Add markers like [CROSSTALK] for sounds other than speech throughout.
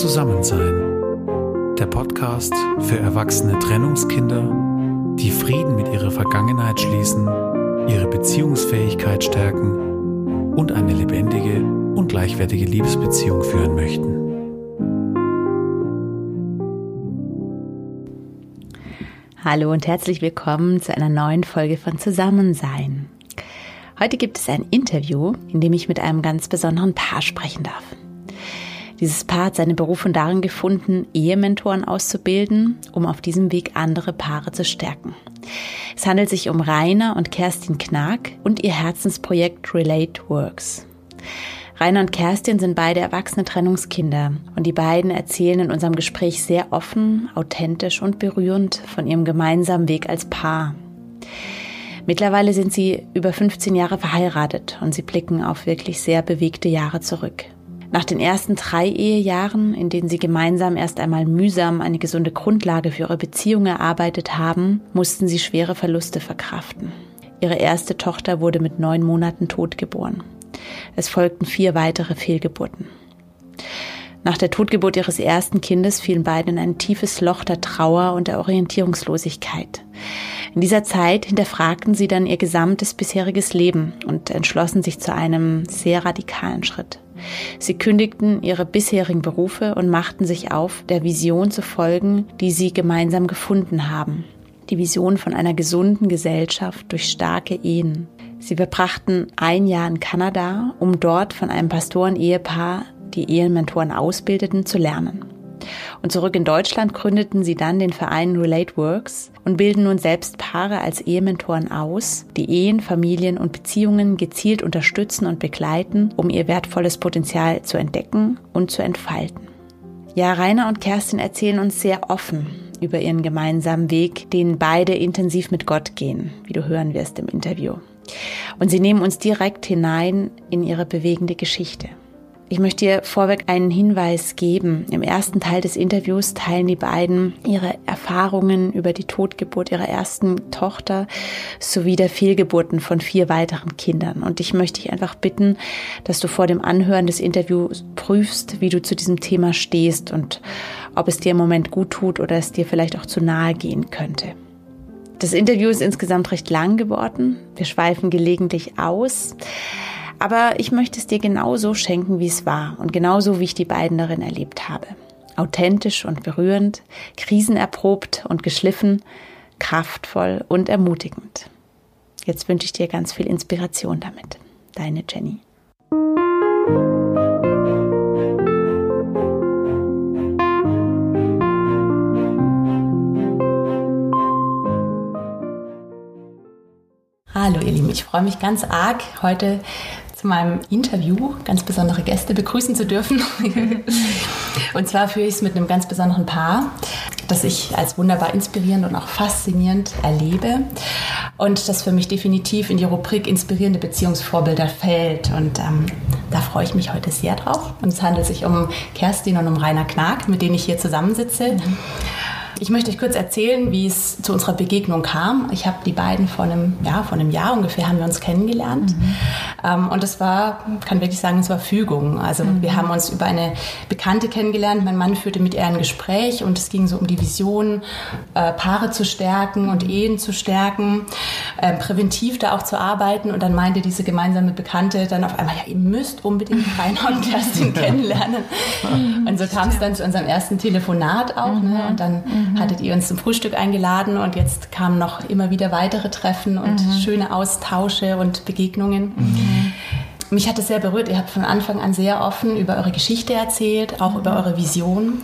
Zusammensein. Der Podcast für erwachsene Trennungskinder, die Frieden mit ihrer Vergangenheit schließen, ihre Beziehungsfähigkeit stärken und eine lebendige und gleichwertige Liebesbeziehung führen möchten. Hallo und herzlich willkommen zu einer neuen Folge von Zusammensein. Heute gibt es ein Interview, in dem ich mit einem ganz besonderen Paar sprechen darf. Dieses Paar hat seine Berufung darin gefunden, Ehementoren auszubilden, um auf diesem Weg andere Paare zu stärken. Es handelt sich um Rainer und Kerstin Knag und ihr Herzensprojekt Relate Works. Rainer und Kerstin sind beide erwachsene Trennungskinder und die beiden erzählen in unserem Gespräch sehr offen, authentisch und berührend von ihrem gemeinsamen Weg als Paar. Mittlerweile sind sie über 15 Jahre verheiratet und sie blicken auf wirklich sehr bewegte Jahre zurück. Nach den ersten drei Ehejahren, in denen sie gemeinsam erst einmal mühsam eine gesunde Grundlage für ihre Beziehung erarbeitet haben, mussten sie schwere Verluste verkraften. Ihre erste Tochter wurde mit neun Monaten tot geboren. Es folgten vier weitere Fehlgeburten. Nach der Totgeburt ihres ersten Kindes fielen beide in ein tiefes Loch der Trauer und der Orientierungslosigkeit. In dieser Zeit hinterfragten sie dann ihr gesamtes bisheriges Leben und entschlossen sich zu einem sehr radikalen Schritt. Sie kündigten ihre bisherigen Berufe und machten sich auf, der Vision zu folgen, die sie gemeinsam gefunden haben. Die Vision von einer gesunden Gesellschaft durch starke Ehen. Sie verbrachten ein Jahr in Kanada, um dort von einem Pastoren-Ehepaar, die Ehementoren ausbildeten, zu lernen. Und zurück in Deutschland gründeten sie dann den Verein Relate Works und bilden nun selbst Paare als Ehementoren aus, die Ehen, Familien und Beziehungen gezielt unterstützen und begleiten, um ihr wertvolles Potenzial zu entdecken und zu entfalten. Ja, Rainer und Kerstin erzählen uns sehr offen über ihren gemeinsamen Weg, den beide intensiv mit Gott gehen, wie du hören wirst im Interview. Und sie nehmen uns direkt hinein in ihre bewegende Geschichte. Ich möchte dir vorweg einen Hinweis geben. Im ersten Teil des Interviews teilen die beiden ihre Erfahrungen über die Totgeburt ihrer ersten Tochter sowie der Fehlgeburten von vier weiteren Kindern. Und ich möchte dich einfach bitten, dass du vor dem Anhören des Interviews prüfst, wie du zu diesem Thema stehst und ob es dir im Moment gut tut oder es dir vielleicht auch zu nahe gehen könnte. Das Interview ist insgesamt recht lang geworden. Wir schweifen gelegentlich aus. Aber ich möchte es dir genauso schenken, wie es war und genauso, wie ich die beiden darin erlebt habe. Authentisch und berührend, krisenerprobt und geschliffen, kraftvoll und ermutigend. Jetzt wünsche ich dir ganz viel Inspiration damit. Deine Jenny. Hallo ihr Lieben, ich freue mich ganz arg, heute zu meinem Interview ganz besondere Gäste begrüßen zu dürfen. [LAUGHS] und zwar führe ich es mit einem ganz besonderen Paar, das ich als wunderbar inspirierend und auch faszinierend erlebe und das für mich definitiv in die Rubrik inspirierende Beziehungsvorbilder fällt. Und ähm, da freue ich mich heute sehr drauf. Und es handelt sich um Kerstin und um Rainer Knag, mit denen ich hier zusammensitze. Mhm. Ich möchte euch kurz erzählen, wie es zu unserer Begegnung kam. Ich habe die beiden vor einem, ja, vor einem Jahr ungefähr haben wir uns kennengelernt. Mhm. Ähm, und es war, kann wirklich sagen, es war Fügung. Also mhm. wir haben uns über eine Bekannte kennengelernt. Mein Mann führte mit ihr ein Gespräch und es ging so um die Vision, äh, Paare zu stärken und Ehen zu stärken, äh, präventiv da auch zu arbeiten. Und dann meinte diese gemeinsame Bekannte dann auf einmal, ja, ihr müsst unbedingt [LAUGHS] Rainer und Kerstin kennenlernen. Mhm. Und so kam es dann zu unserem ersten Telefonat auch. Ne? Mhm. Und dann mhm. hattet ihr uns zum Frühstück eingeladen und jetzt kamen noch immer wieder weitere Treffen und mhm. schöne Austausche und Begegnungen. Mhm. Mich hat es sehr berührt. Ihr habt von Anfang an sehr offen über eure Geschichte erzählt, auch über eure Vision.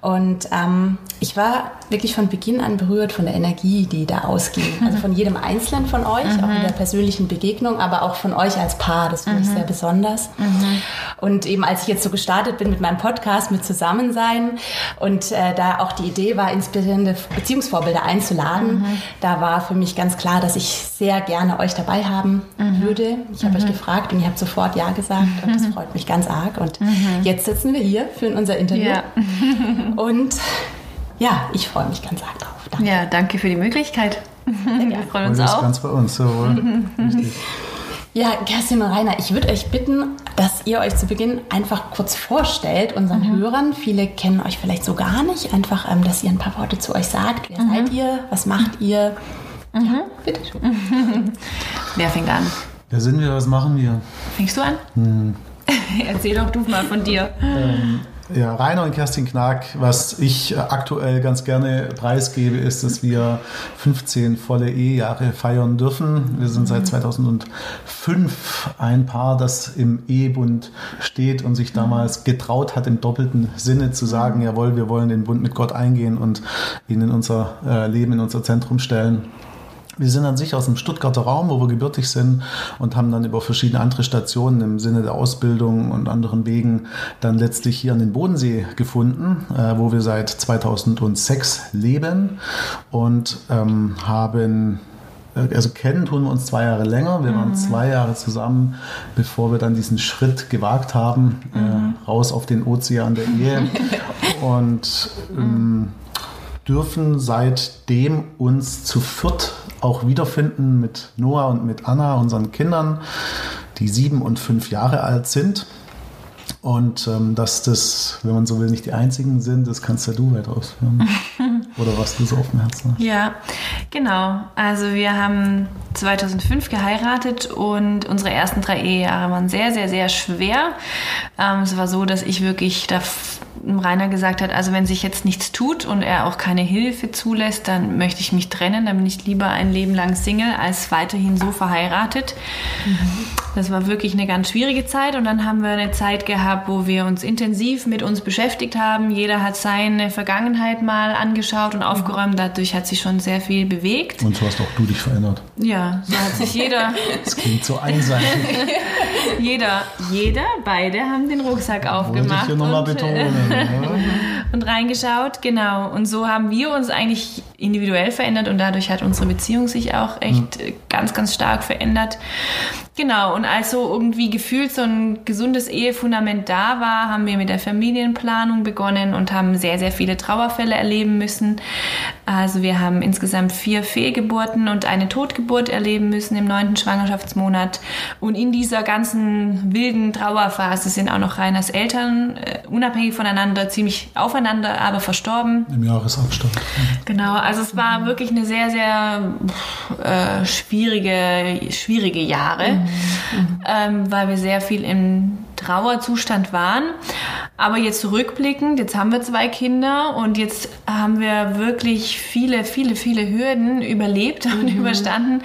Und ähm, ich war wirklich von Beginn an berührt von der Energie, die da ausging. Also von jedem Einzelnen von euch, mhm. auch in der persönlichen Begegnung, aber auch von euch als Paar. Das finde ich mhm. sehr besonders. Mhm. Und eben als ich jetzt so gestartet bin mit meinem Podcast, mit Zusammensein und äh, da auch die Idee war, inspirierende Beziehungsvorbilder einzuladen, mhm. da war für mich ganz klar, dass ich sehr gerne euch dabei haben mhm. würde. Ich habe euch mhm. gefragt und ihr habt sofort Ja gesagt und das freut mich ganz arg. Und jetzt sitzen wir hier für unser Interview. Ja. [LAUGHS] und ja, ich freue mich ganz arg drauf. Danke. Ja, danke für die Möglichkeit. Wir freuen uns auch. Das ganz bei uns, so [LAUGHS] Ja, Kerstin und Rainer, ich würde euch bitten, dass ihr euch zu Beginn einfach kurz vorstellt, unseren mhm. Hörern. Viele kennen euch vielleicht so gar nicht. Einfach, ähm, dass ihr ein paar Worte zu euch sagt. Wer mhm. seid ihr? Was macht ihr? Mhm. Ja, bitte schön. [LAUGHS] Wer fängt an? Wer sind wir? Was machen wir? Fängst du an? Hm. [LAUGHS] Erzähl doch du mal von dir. Ähm, ja, Rainer und Kerstin Knack, was ich aktuell ganz gerne preisgebe, ist, dass wir 15 volle Ehejahre feiern dürfen. Wir sind seit 2005 ein Paar, das im Ehebund steht und sich damals getraut hat, im doppelten Sinne zu sagen, jawohl, wir wollen den Bund mit Gott eingehen und ihn in unser äh, Leben, in unser Zentrum stellen. Wir sind an sich aus dem Stuttgarter Raum, wo wir gebürtig sind und haben dann über verschiedene andere Stationen im Sinne der Ausbildung und anderen Wegen dann letztlich hier an den Bodensee gefunden, äh, wo wir seit 2006 leben und ähm, haben äh, also kennen tun wir uns zwei Jahre länger. Wir waren mhm. zwei Jahre zusammen, bevor wir dann diesen Schritt gewagt haben, äh, mhm. äh, raus auf den Ozean der Ehe. [LAUGHS] Und ähm, dürfen seitdem uns zu viert auch wiederfinden mit Noah und mit Anna, unseren Kindern, die sieben und fünf Jahre alt sind. Und ähm, dass das, wenn man so will, nicht die einzigen sind, das kannst ja du weit ausführen. [LAUGHS] Oder was du so auf dem Herzen hast. Ja, genau. Also wir haben 2005 geheiratet und unsere ersten drei Ehejahre waren sehr, sehr, sehr schwer. Ähm, es war so, dass ich wirklich da Rainer gesagt hat, also wenn sich jetzt nichts tut und er auch keine Hilfe zulässt, dann möchte ich mich trennen, dann bin ich lieber ein Leben lang Single als weiterhin so verheiratet. Mhm. Das war wirklich eine ganz schwierige Zeit und dann haben wir eine Zeit gehabt, wo wir uns intensiv mit uns beschäftigt haben. Jeder hat seine Vergangenheit mal angeschaut und aufgeräumt. Dadurch hat sich schon sehr viel bewegt. Und so hast auch du dich verändert. Ja, so hat sich jeder. [LAUGHS] Das klingt so einseitig. [LAUGHS] jeder, jeder, beide haben den Rucksack aufgemacht. Ich hier nochmal betonen. [LAUGHS] und reingeschaut, genau. Und so haben wir uns eigentlich individuell verändert und dadurch hat unsere Beziehung sich auch echt mhm. ganz, ganz stark verändert. Genau, und als so irgendwie gefühlt so ein gesundes Ehefundament da war, haben wir mit der Familienplanung begonnen und haben sehr, sehr viele Trauerfälle erleben müssen. Also wir haben insgesamt vier Fehlgeburten und eine Totgeburt erleben müssen im neunten Schwangerschaftsmonat. Und in dieser ganzen wilden Trauerphase sind auch noch Reiners Eltern äh, unabhängig voneinander ziemlich aufeinander, aber verstorben. Im Jahresabstand. Genau, also es war wirklich eine sehr, sehr äh, schwierige, schwierige Jahre, mhm. ähm, weil wir sehr viel im Trauerzustand waren. Aber jetzt rückblickend, jetzt haben wir zwei Kinder und jetzt haben wir wirklich viele, viele, viele Hürden überlebt und mhm. überstanden.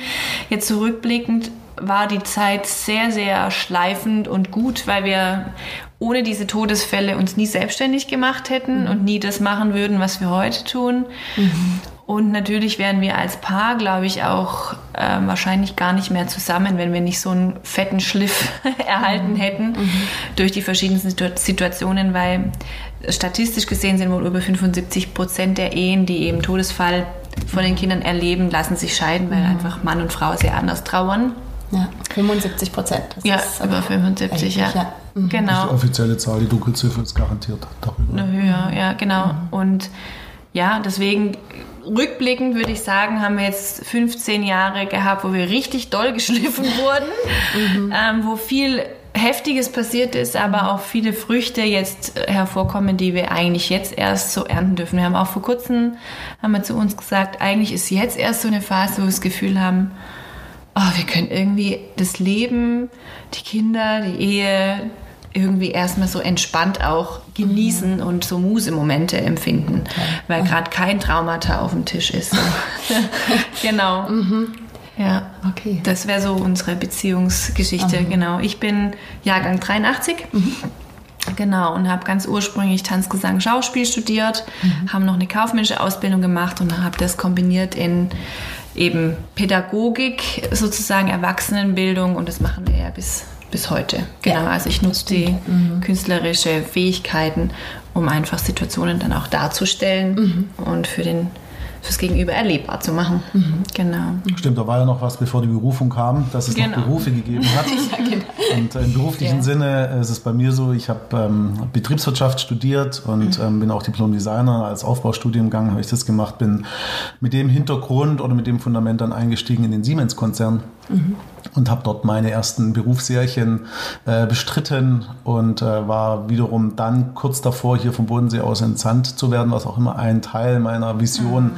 Jetzt zurückblickend war die Zeit sehr, sehr schleifend und gut, weil wir ohne diese Todesfälle uns nie selbstständig gemacht hätten mhm. und nie das machen würden, was wir heute tun. Mhm. Und natürlich wären wir als Paar, glaube ich, auch äh, wahrscheinlich gar nicht mehr zusammen, wenn wir nicht so einen fetten Schliff [LAUGHS] erhalten mhm. hätten mhm. durch die verschiedensten Situationen, weil statistisch gesehen sind wohl über 75 Prozent der Ehen, die eben Todesfall von den Kindern erleben, lassen sich scheiden, weil mhm. einfach Mann und Frau sehr anders trauern. Ja, 75 Prozent. Ja, über 75, ja. ja. Mhm. Genau. Die offizielle Zahl, die Dunkelziffer ist garantiert darüber. Eine höher, ja, genau. Mhm. Und ja, deswegen rückblickend würde ich sagen, haben wir jetzt 15 Jahre gehabt, wo wir richtig doll geschliffen [LAUGHS] wurden, mhm. ähm, wo viel Heftiges passiert ist, aber auch viele Früchte jetzt hervorkommen, die wir eigentlich jetzt erst so ernten dürfen. Wir haben auch vor kurzem, haben wir zu uns gesagt, eigentlich ist jetzt erst so eine Phase, wo wir das Gefühl haben, oh, wir können irgendwie das Leben, die Kinder, die Ehe irgendwie erstmal so entspannt auch genießen mhm. und so Musemomente empfinden, okay. weil gerade kein Traumata auf dem Tisch ist. [LAUGHS] genau. Mhm. Ja, okay. Das wäre so unsere Beziehungsgeschichte, mhm. genau. Ich bin Jahrgang 83. Mhm. Genau, und habe ganz ursprünglich Tanzgesang, Schauspiel studiert, mhm. haben noch eine kaufmännische Ausbildung gemacht und habe das kombiniert in eben Pädagogik, sozusagen Erwachsenenbildung und das machen wir ja bis, bis heute. Genau, ja, also ich nutze die mhm. künstlerische Fähigkeiten, um einfach Situationen dann auch darzustellen mhm. und für den fürs Gegenüber erlebbar zu machen. Mhm. Genau. Stimmt, da war ja noch was, bevor die Berufung kam, dass es genau. noch Berufe gegeben hat. [LAUGHS] ja, genau. Und im beruflichen ja. Sinne ist es bei mir so, ich habe ähm, Betriebswirtschaft studiert und mhm. ähm, bin auch Diplom-Designer. Als Aufbaustudiengang habe ich das gemacht, bin mit dem Hintergrund oder mit dem Fundament dann eingestiegen in den Siemens-Konzern Mhm und habe dort meine ersten Berufsjährchen äh, bestritten und äh, war wiederum dann kurz davor, hier vom Bodensee aus entsandt zu werden, was auch immer ein Teil meiner Vision mhm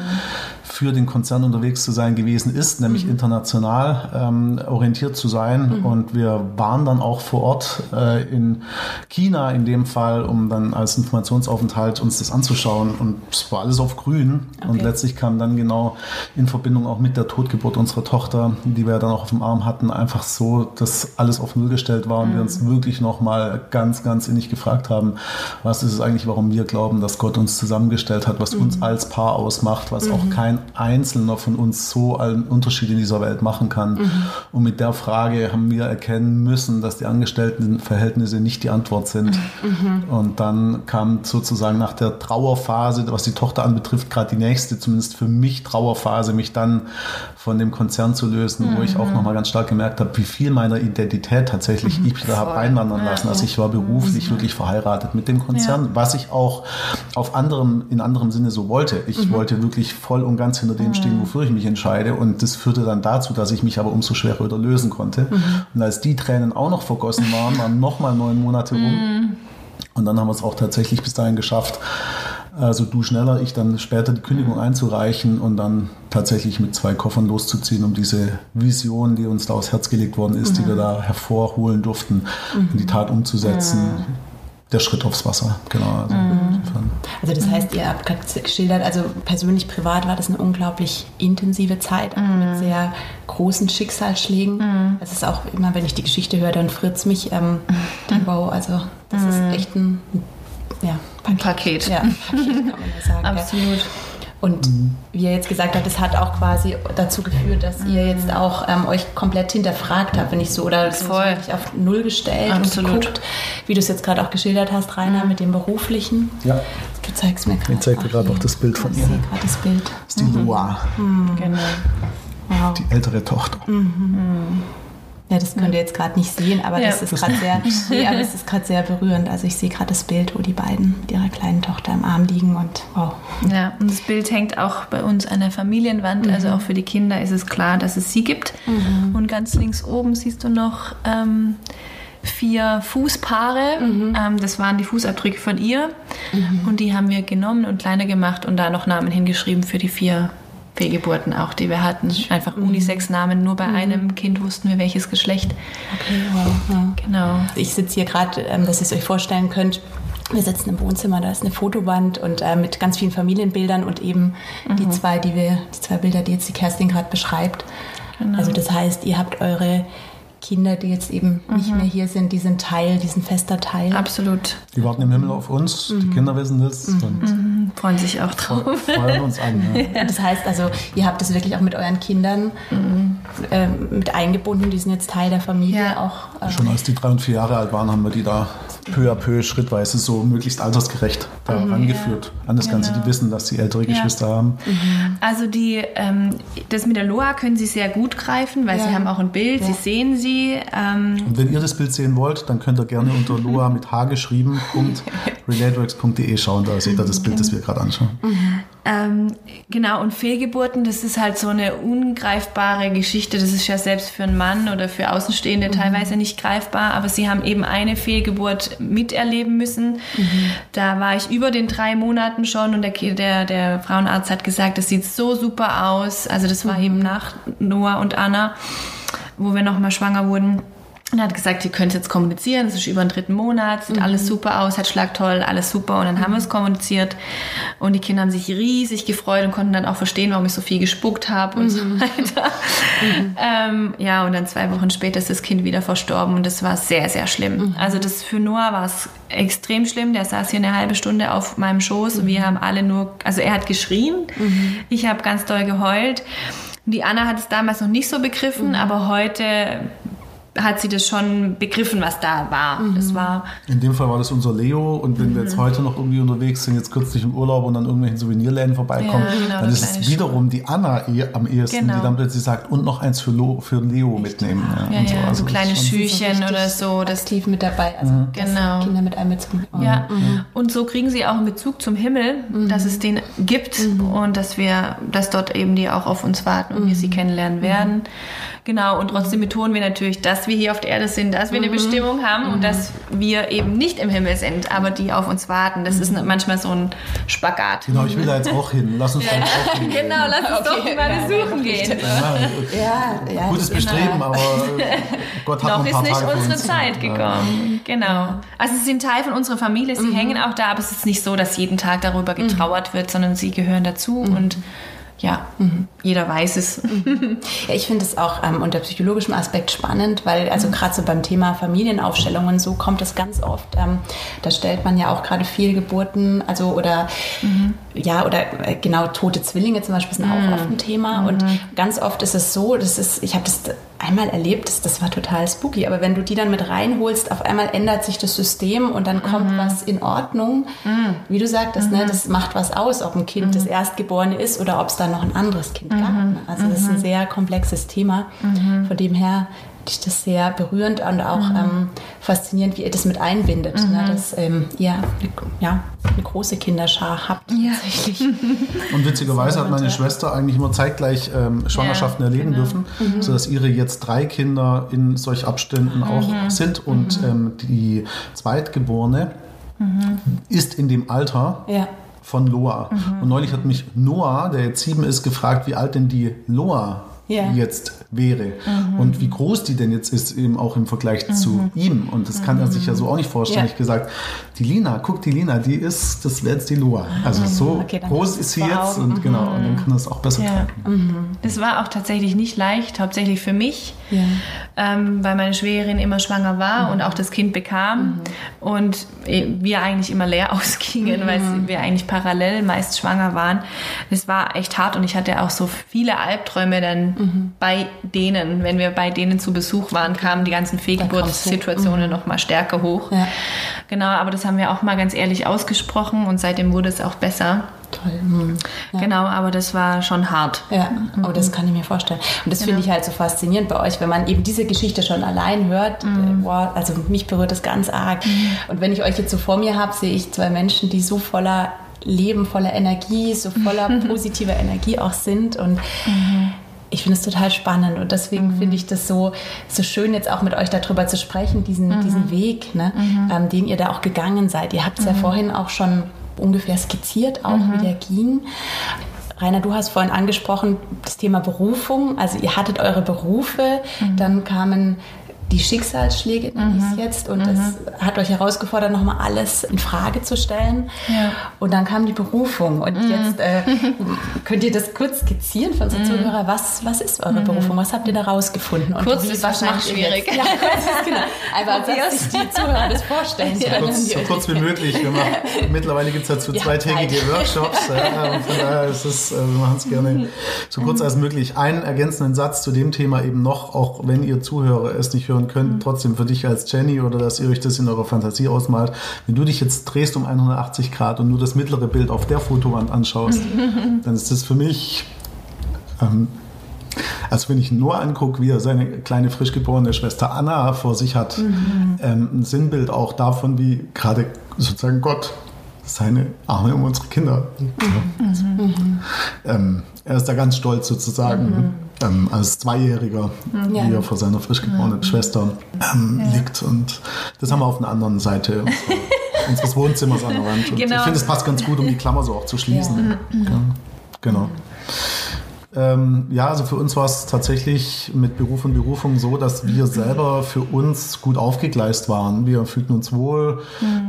für den Konzern unterwegs zu sein gewesen ist, nämlich mhm. international ähm, orientiert zu sein. Mhm. Und wir waren dann auch vor Ort äh, in China in dem Fall, um dann als Informationsaufenthalt uns das anzuschauen. Und es war alles auf grün. Okay. Und letztlich kam dann genau in Verbindung auch mit der Totgeburt unserer Tochter, die wir dann auch auf dem Arm hatten, einfach so, dass alles auf Null gestellt war und mhm. wir uns wirklich nochmal ganz, ganz innig gefragt haben, was ist es eigentlich, warum wir glauben, dass Gott uns zusammengestellt hat, was uns mhm. als Paar ausmacht, was auch mhm. Kein Einzelner von uns so einen Unterschied in dieser Welt machen kann. Mhm. Und mit der Frage haben wir erkennen müssen, dass die Angestelltenverhältnisse nicht die Antwort sind. Mhm. Und dann kam sozusagen nach der Trauerphase, was die Tochter anbetrifft, gerade die nächste, zumindest für mich Trauerphase, mich dann von dem Konzern zu lösen, mhm. wo ich auch mhm. nochmal ganz stark gemerkt habe, wie viel meiner Identität tatsächlich mhm. ich da habe einwandern lassen. Also ich war beruflich mhm. wirklich verheiratet mit dem Konzern, ja. was ich auch auf anderem, in anderem Sinne so wollte. Ich wollte wirklich voll und ganz hinter dem stehen, wofür ich mich entscheide. Und das führte dann dazu, dass ich mich aber umso schwerer wieder lösen konnte. Mhm. Und als die Tränen auch noch vergossen waren, waren nochmal neun Monate rum. Mhm. Und dann haben wir es auch tatsächlich bis dahin geschafft, also du schneller, ich dann später die Kündigung einzureichen und dann tatsächlich mit zwei Koffern loszuziehen, um diese Vision, die uns da aufs Herz gelegt worden ist, mhm. die wir da hervorholen durften, mhm. in die Tat umzusetzen. Mhm der Schritt aufs Wasser. Genau. Also, mhm. also das heißt, ihr habt gerade geschildert, also persönlich, privat war das eine unglaublich intensive Zeit, mhm. mit sehr großen Schicksalsschlägen. Mhm. Es ist auch immer, wenn ich die Geschichte höre, dann fritzt mich. Ähm, denke, [LAUGHS] wow, also das ist mhm. echt ein ja, Paket. Paket. Ja, Paket kann man sagen. Absolut. Ja. Und mhm. wie ihr jetzt gesagt habt, das hat auch quasi dazu geführt, dass mhm. ihr jetzt auch ähm, euch komplett hinterfragt habt, wenn ich so, oder das Voll. auf Null gestellt Absolut. und geguckt, wie du es jetzt gerade auch geschildert hast, Rainer, mhm. mit dem Beruflichen. Ja. Du zeigst mir gerade. Ich zeige dir gerade auch das Bild von ihr. Ich sehe gerade das Bild. Das ist die mhm. Loa. Mhm. Genau. Wow. Die ältere Tochter. Mhm. Ja, das könnt ihr jetzt gerade nicht sehen, aber ja. das ist gerade sehr, [LAUGHS] nee, aber es ist gerade sehr berührend. Also ich sehe gerade das Bild, wo die beiden mit ihrer kleinen Tochter im Arm liegen und wow. Ja, und das Bild hängt auch bei uns an der Familienwand. Mhm. Also auch für die Kinder ist es klar, dass es sie gibt. Mhm. Und ganz links oben siehst du noch ähm, vier Fußpaare. Mhm. Ähm, das waren die Fußabdrücke von ihr. Mhm. Und die haben wir genommen und kleiner gemacht und da noch Namen hingeschrieben für die vier Fehlgeburten auch, die wir hatten. Einfach mhm. Unisex-Namen. Nur bei mhm. einem Kind wussten wir, welches Geschlecht. Okay, wow. Ja. Genau. Ich sitze hier gerade, ähm, dass ihr es euch vorstellen könnt. Wir sitzen im Wohnzimmer, da ist eine Fotowand und äh, mit ganz vielen Familienbildern und eben mhm. die zwei, die wir, die zwei Bilder, die jetzt die Kerstin gerade beschreibt. Genau. Also das heißt, ihr habt eure Kinder, die jetzt eben mhm. nicht mehr hier sind, die sind Teil, die sind fester Teil. Absolut. Die warten im Himmel auf uns, mhm. die Kinder wissen das mhm. und mhm. freuen sich auch drauf. Freuen uns an. Ja. [LAUGHS] Das heißt also, ihr habt das wirklich auch mit euren Kindern äh, mit eingebunden, die sind jetzt Teil der Familie ja. auch. Äh Schon als die drei und vier Jahre alt waren, haben wir die da peu à peu, schrittweise so möglichst altersgerecht da mhm, rangeführt ja. an das Ganze. Genau. Die wissen, dass sie ältere Geschwister haben. Mhm. Also die, ähm, das mit der Loa können sie sehr gut greifen, weil sie haben auch ein Bild, sie sehen sie ähm und wenn ihr das Bild sehen wollt, dann könnt ihr gerne unter Loa mit H geschrieben [LAUGHS] relateworks.de schauen, da seht ihr das Bild, das wir gerade anschauen. Ähm, genau, und Fehlgeburten, das ist halt so eine ungreifbare Geschichte. Das ist ja selbst für einen Mann oder für Außenstehende mhm. teilweise nicht greifbar, aber sie haben eben eine Fehlgeburt miterleben müssen. Mhm. Da war ich über den drei Monaten schon und der, der, der Frauenarzt hat gesagt, das sieht so super aus. Also das war mhm. eben nach Noah und Anna wo wir nochmal schwanger wurden. Und er hat gesagt, ihr könnt jetzt kommunizieren, es ist über den dritten Monat, sieht mhm. alles super aus, Herzschlag toll, alles super. Und dann mhm. haben wir es kommuniziert und die Kinder haben sich riesig gefreut und konnten dann auch verstehen, warum ich so viel gespuckt habe und mhm. so weiter. Mhm. Ähm, ja, und dann zwei Wochen später ist das Kind wieder verstorben und das war sehr, sehr schlimm. Mhm. Also das für Noah war es extrem schlimm. Der saß hier eine halbe Stunde auf meinem Schoß und wir mhm. haben alle nur, also er hat geschrien, ich habe ganz doll geheult. Die Anna hat es damals noch nicht so begriffen, mhm. aber heute hat sie das schon begriffen, was da war. Mhm. Das war In dem Fall war das unser Leo und wenn mhm. wir jetzt mhm. heute noch irgendwie unterwegs sind, jetzt kürzlich im Urlaub und an irgendwelchen Souvenirläden vorbeikommen, ja, genau, dann ist es wiederum die Anna eh am ehesten, genau. die dann plötzlich sagt, und noch eins für, Lo, für Leo mitnehmen. Ja, ja, so. Also so kleine Schüchen oder so. Das aktiv mit dabei, also mhm. genau. Kinder mit einbezogen. Ja, mhm. und so kriegen sie auch einen Bezug zum Himmel, mhm. dass es den gibt und dass wir, dass dort eben die auch auf uns warten und wir sie kennenlernen werden. Genau, und trotzdem betonen wir natürlich, dass wir hier auf der Erde sind, dass wir eine Bestimmung haben und dass wir eben nicht im Himmel sind, aber die auf uns warten. Das ist manchmal so ein Spagat. Genau, ich will da jetzt auch hin. Lass uns da jetzt auch hin. [LAUGHS] Genau, lass uns Okay, doch mal ja, besuchen ja, gehen. Ja, Ja, ja. gutes Bestreben, aber [LAUGHS] Gott hat noch ist nicht Tage unsere uns. Zeit Ja. gekommen. Genau. Also sie sind Teil von unserer Familie, sie hängen auch da, aber es ist nicht so, dass jeden Tag darüber getrauert wird, sondern sie gehören dazu und ja, jeder weiß es. [LAUGHS] Ja, ich finde es auch ähm, unter psychologischem Aspekt spannend, weil also gerade so beim Thema Familienaufstellungen so kommt es ganz oft. Ähm, da stellt man ja auch gerade Fehlgeburten, also oder ja oder äh, genau tote Zwillinge zum Beispiel sind auch oft ein Thema. Und ganz oft ist es so, das ist, ich habe das einmal erlebt, das, das war total spooky, aber wenn du die dann mit reinholst, auf einmal ändert sich das System und dann kommt was in Ordnung, wie du sagtest, ne, das macht was aus, ob ein Kind das Erstgeborene ist oder ob es dann noch ein anderes Kind gab. ne? Also das ist ein sehr komplexes Thema. Von dem her ich das sehr berührend und auch ähm, faszinierend, wie ihr das mit einbindet, ne? dass ähm, ihr eine, ja, eine große Kinderschar habt. Tatsächlich. [LAUGHS] Und witzigerweise hat meine Ja. Schwester eigentlich immer zeitgleich ähm, Schwangerschaften Ja, erleben genau. dürfen, sodass ihre jetzt drei Kinder in solch Abständen auch sind. Und ähm, die Zweitgeborene ist in dem Alter Ja. von Loa. Und neulich hat mich Noah, der jetzt sieben ist, gefragt, wie alt denn die Loa Ja. jetzt wäre und wie groß die denn jetzt ist, eben auch im Vergleich zu ihm. Und das kann er sich ja so auch nicht vorstellen. Ja. Ich gesagt, die Lina, guck, die Lina, die ist, das wäre jetzt die Loa. Also so Okay, groß ist sie jetzt und genau, und dann kann es auch besser Ja. tragen. Das war auch tatsächlich nicht leicht, hauptsächlich für mich, Ja. ähm, weil meine Schwägerin immer schwanger war und auch das Kind bekam und äh, wir eigentlich immer leer [LAUGHS] ausgingen, weil wir eigentlich parallel meist schwanger waren. Es war echt hart und ich hatte auch so viele Albträume dann bei denen, wenn wir bei denen zu Besuch waren, kamen die ganzen Fehlgeburtssituationen noch mal stärker hoch. Ja. Genau, aber das haben wir auch mal ganz ehrlich ausgesprochen und seitdem wurde es auch besser. Toll. Hm. Genau, aber das war schon hart. Ja, aber das kann ich mir vorstellen. Und das finde ich halt so faszinierend bei euch, wenn man eben diese Geschichte schon allein hört. Äh, Wow, also mich berührt das ganz arg. Und wenn ich euch jetzt so vor mir habe, sehe ich zwei Menschen, die so voller Leben, voller Energie, so voller [LAUGHS] positiver Energie auch sind. Und ich finde es total spannend und deswegen finde ich das so, so schön, jetzt auch mit euch darüber zu sprechen, diesen, diesen Weg, ne, ähm, den ihr da auch gegangen seid. Ihr habt es ja vorhin auch schon ungefähr skizziert, auch wie der ging. Rainer, du hast vorhin angesprochen, das Thema Berufung. Also ihr hattet eure Berufe, dann kamen die Schicksalsschläge, nenne ich es jetzt, und das hat euch herausgefordert, nochmal alles in Frage zu stellen. Ja. Und dann kam die Berufung. Und jetzt äh, [LAUGHS] könnt ihr das kurz skizzieren für unsere Zuhörer. Was, was ist eure Berufung? Was habt ihr da rausgefunden? Und Kurz wie- ist was wahrscheinlich schwierig. Ja, [LAUGHS] kurz ist genau. Aber dass sich die Zuhörer das vorstellen So [LAUGHS] können. kurz, so kurz wie möglich. Wir machen, mittlerweile gibt es dazu habt zweitägige Zeit. Workshops. Ja, und von daher ist es, äh, wir machen es gerne so kurz als möglich. Einen ergänzenden Satz zu dem Thema eben noch, auch wenn ihr Zuhörer es nicht hören könnt, trotzdem für dich als Jenny oder dass ihr euch das in eurer Fantasie ausmalt. Wenn du dich jetzt drehst um 180 Grad und nur das mittlere Bild auf der Fotowand anschaust, [LAUGHS] dann ist das für mich ähm, also wenn ich nur angucke, wie er seine kleine frisch geborene Schwester Anna vor sich hat, ähm, ein Sinnbild auch davon, wie gerade sozusagen Gott seine Arme um unsere Kinder. Ja. Ähm, er ist da ganz stolz sozusagen ähm, als Zweijähriger, wie Ja. er vor seiner frisch geborenen Schwester ähm, liegt. Und das haben wir auf einer anderen Seite unserer, [LAUGHS] unseres Wohnzimmers an der Wand. Und Genau. ich finde, es passt ganz gut, um die Klammer so auch zu schließen. Ja. Genau. Ähm, ja, also für uns war es tatsächlich mit Beruf und Berufung so, dass wir selber für uns gut aufgegleist waren. Wir fühlten uns wohl,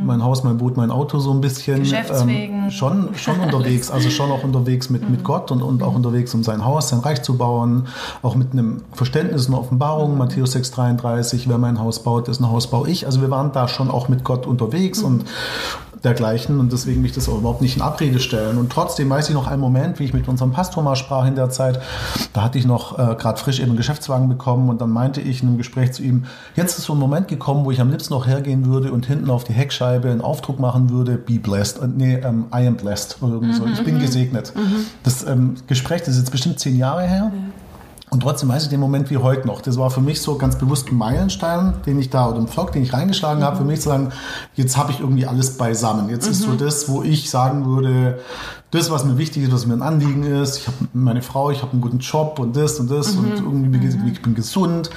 mein Haus, mein Boot, mein Auto so ein bisschen. Geschäftswegen. Ähm, schon, schon unterwegs, also schon auch unterwegs mit, mit Gott und, und auch unterwegs, um sein Haus, sein Reich zu bauen. Auch mit einem Verständnis und Offenbarung. Matthäus 6,33, wer mein Haus baut, ist ein Haus baue ich. Also wir waren da schon auch mit Gott unterwegs und dergleichen und deswegen will ich das auch überhaupt nicht in Abrede stellen. Und trotzdem weiß ich noch einen Moment, wie ich mit unserem Pastor mal sprach in der Zeit, da hatte ich noch äh, gerade frisch eben einen Geschäftswagen bekommen und dann meinte ich in einem Gespräch zu ihm, jetzt ist so ein Moment gekommen, wo ich am liebsten noch hergehen würde und hinten auf die Heckscheibe einen Aufdruck machen würde, be blessed, äh, nee, ähm, I am blessed oder irgendwie so, ich bin gesegnet. Das ähm, Gespräch, das ist jetzt bestimmt zehn Jahre her. Und trotzdem weiß ich den Moment wie heute noch. Das war für mich so ganz bewusst ein Meilenstein, den ich da, oder ein Vlog, den ich reingeschlagen habe, für mich zu sagen, jetzt habe ich irgendwie alles beisammen. Jetzt ist so das, wo ich sagen würde, das, was mir wichtig ist, was mir ein Anliegen ist. Ich habe meine Frau, ich habe einen guten Job und das und das und irgendwie ich bin gesund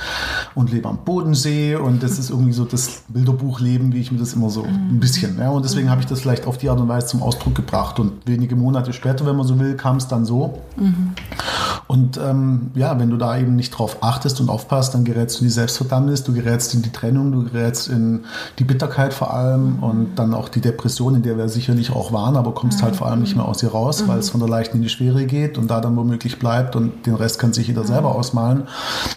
und lebe am Bodensee und das ist irgendwie so das Bilderbuchleben, wie ich mir das immer so ein bisschen. Ja, und deswegen habe ich das vielleicht auf die Art und Weise zum Ausdruck gebracht. Und wenige Monate später, wenn man so will, kam es dann so. Und ähm, ja, wenn du da eben nicht drauf achtest und aufpasst, dann gerätst du in die Selbstverdammnis, du gerätst in die Trennung, du gerätst in die Bitterkeit vor allem und dann auch die Depression, in der wir sicherlich auch waren, aber kommst halt vor allem nicht mehr aus ihr raus, weil es von der leichten in die schwere geht und da dann womöglich bleibt und den Rest kann sich jeder selber ausmalen,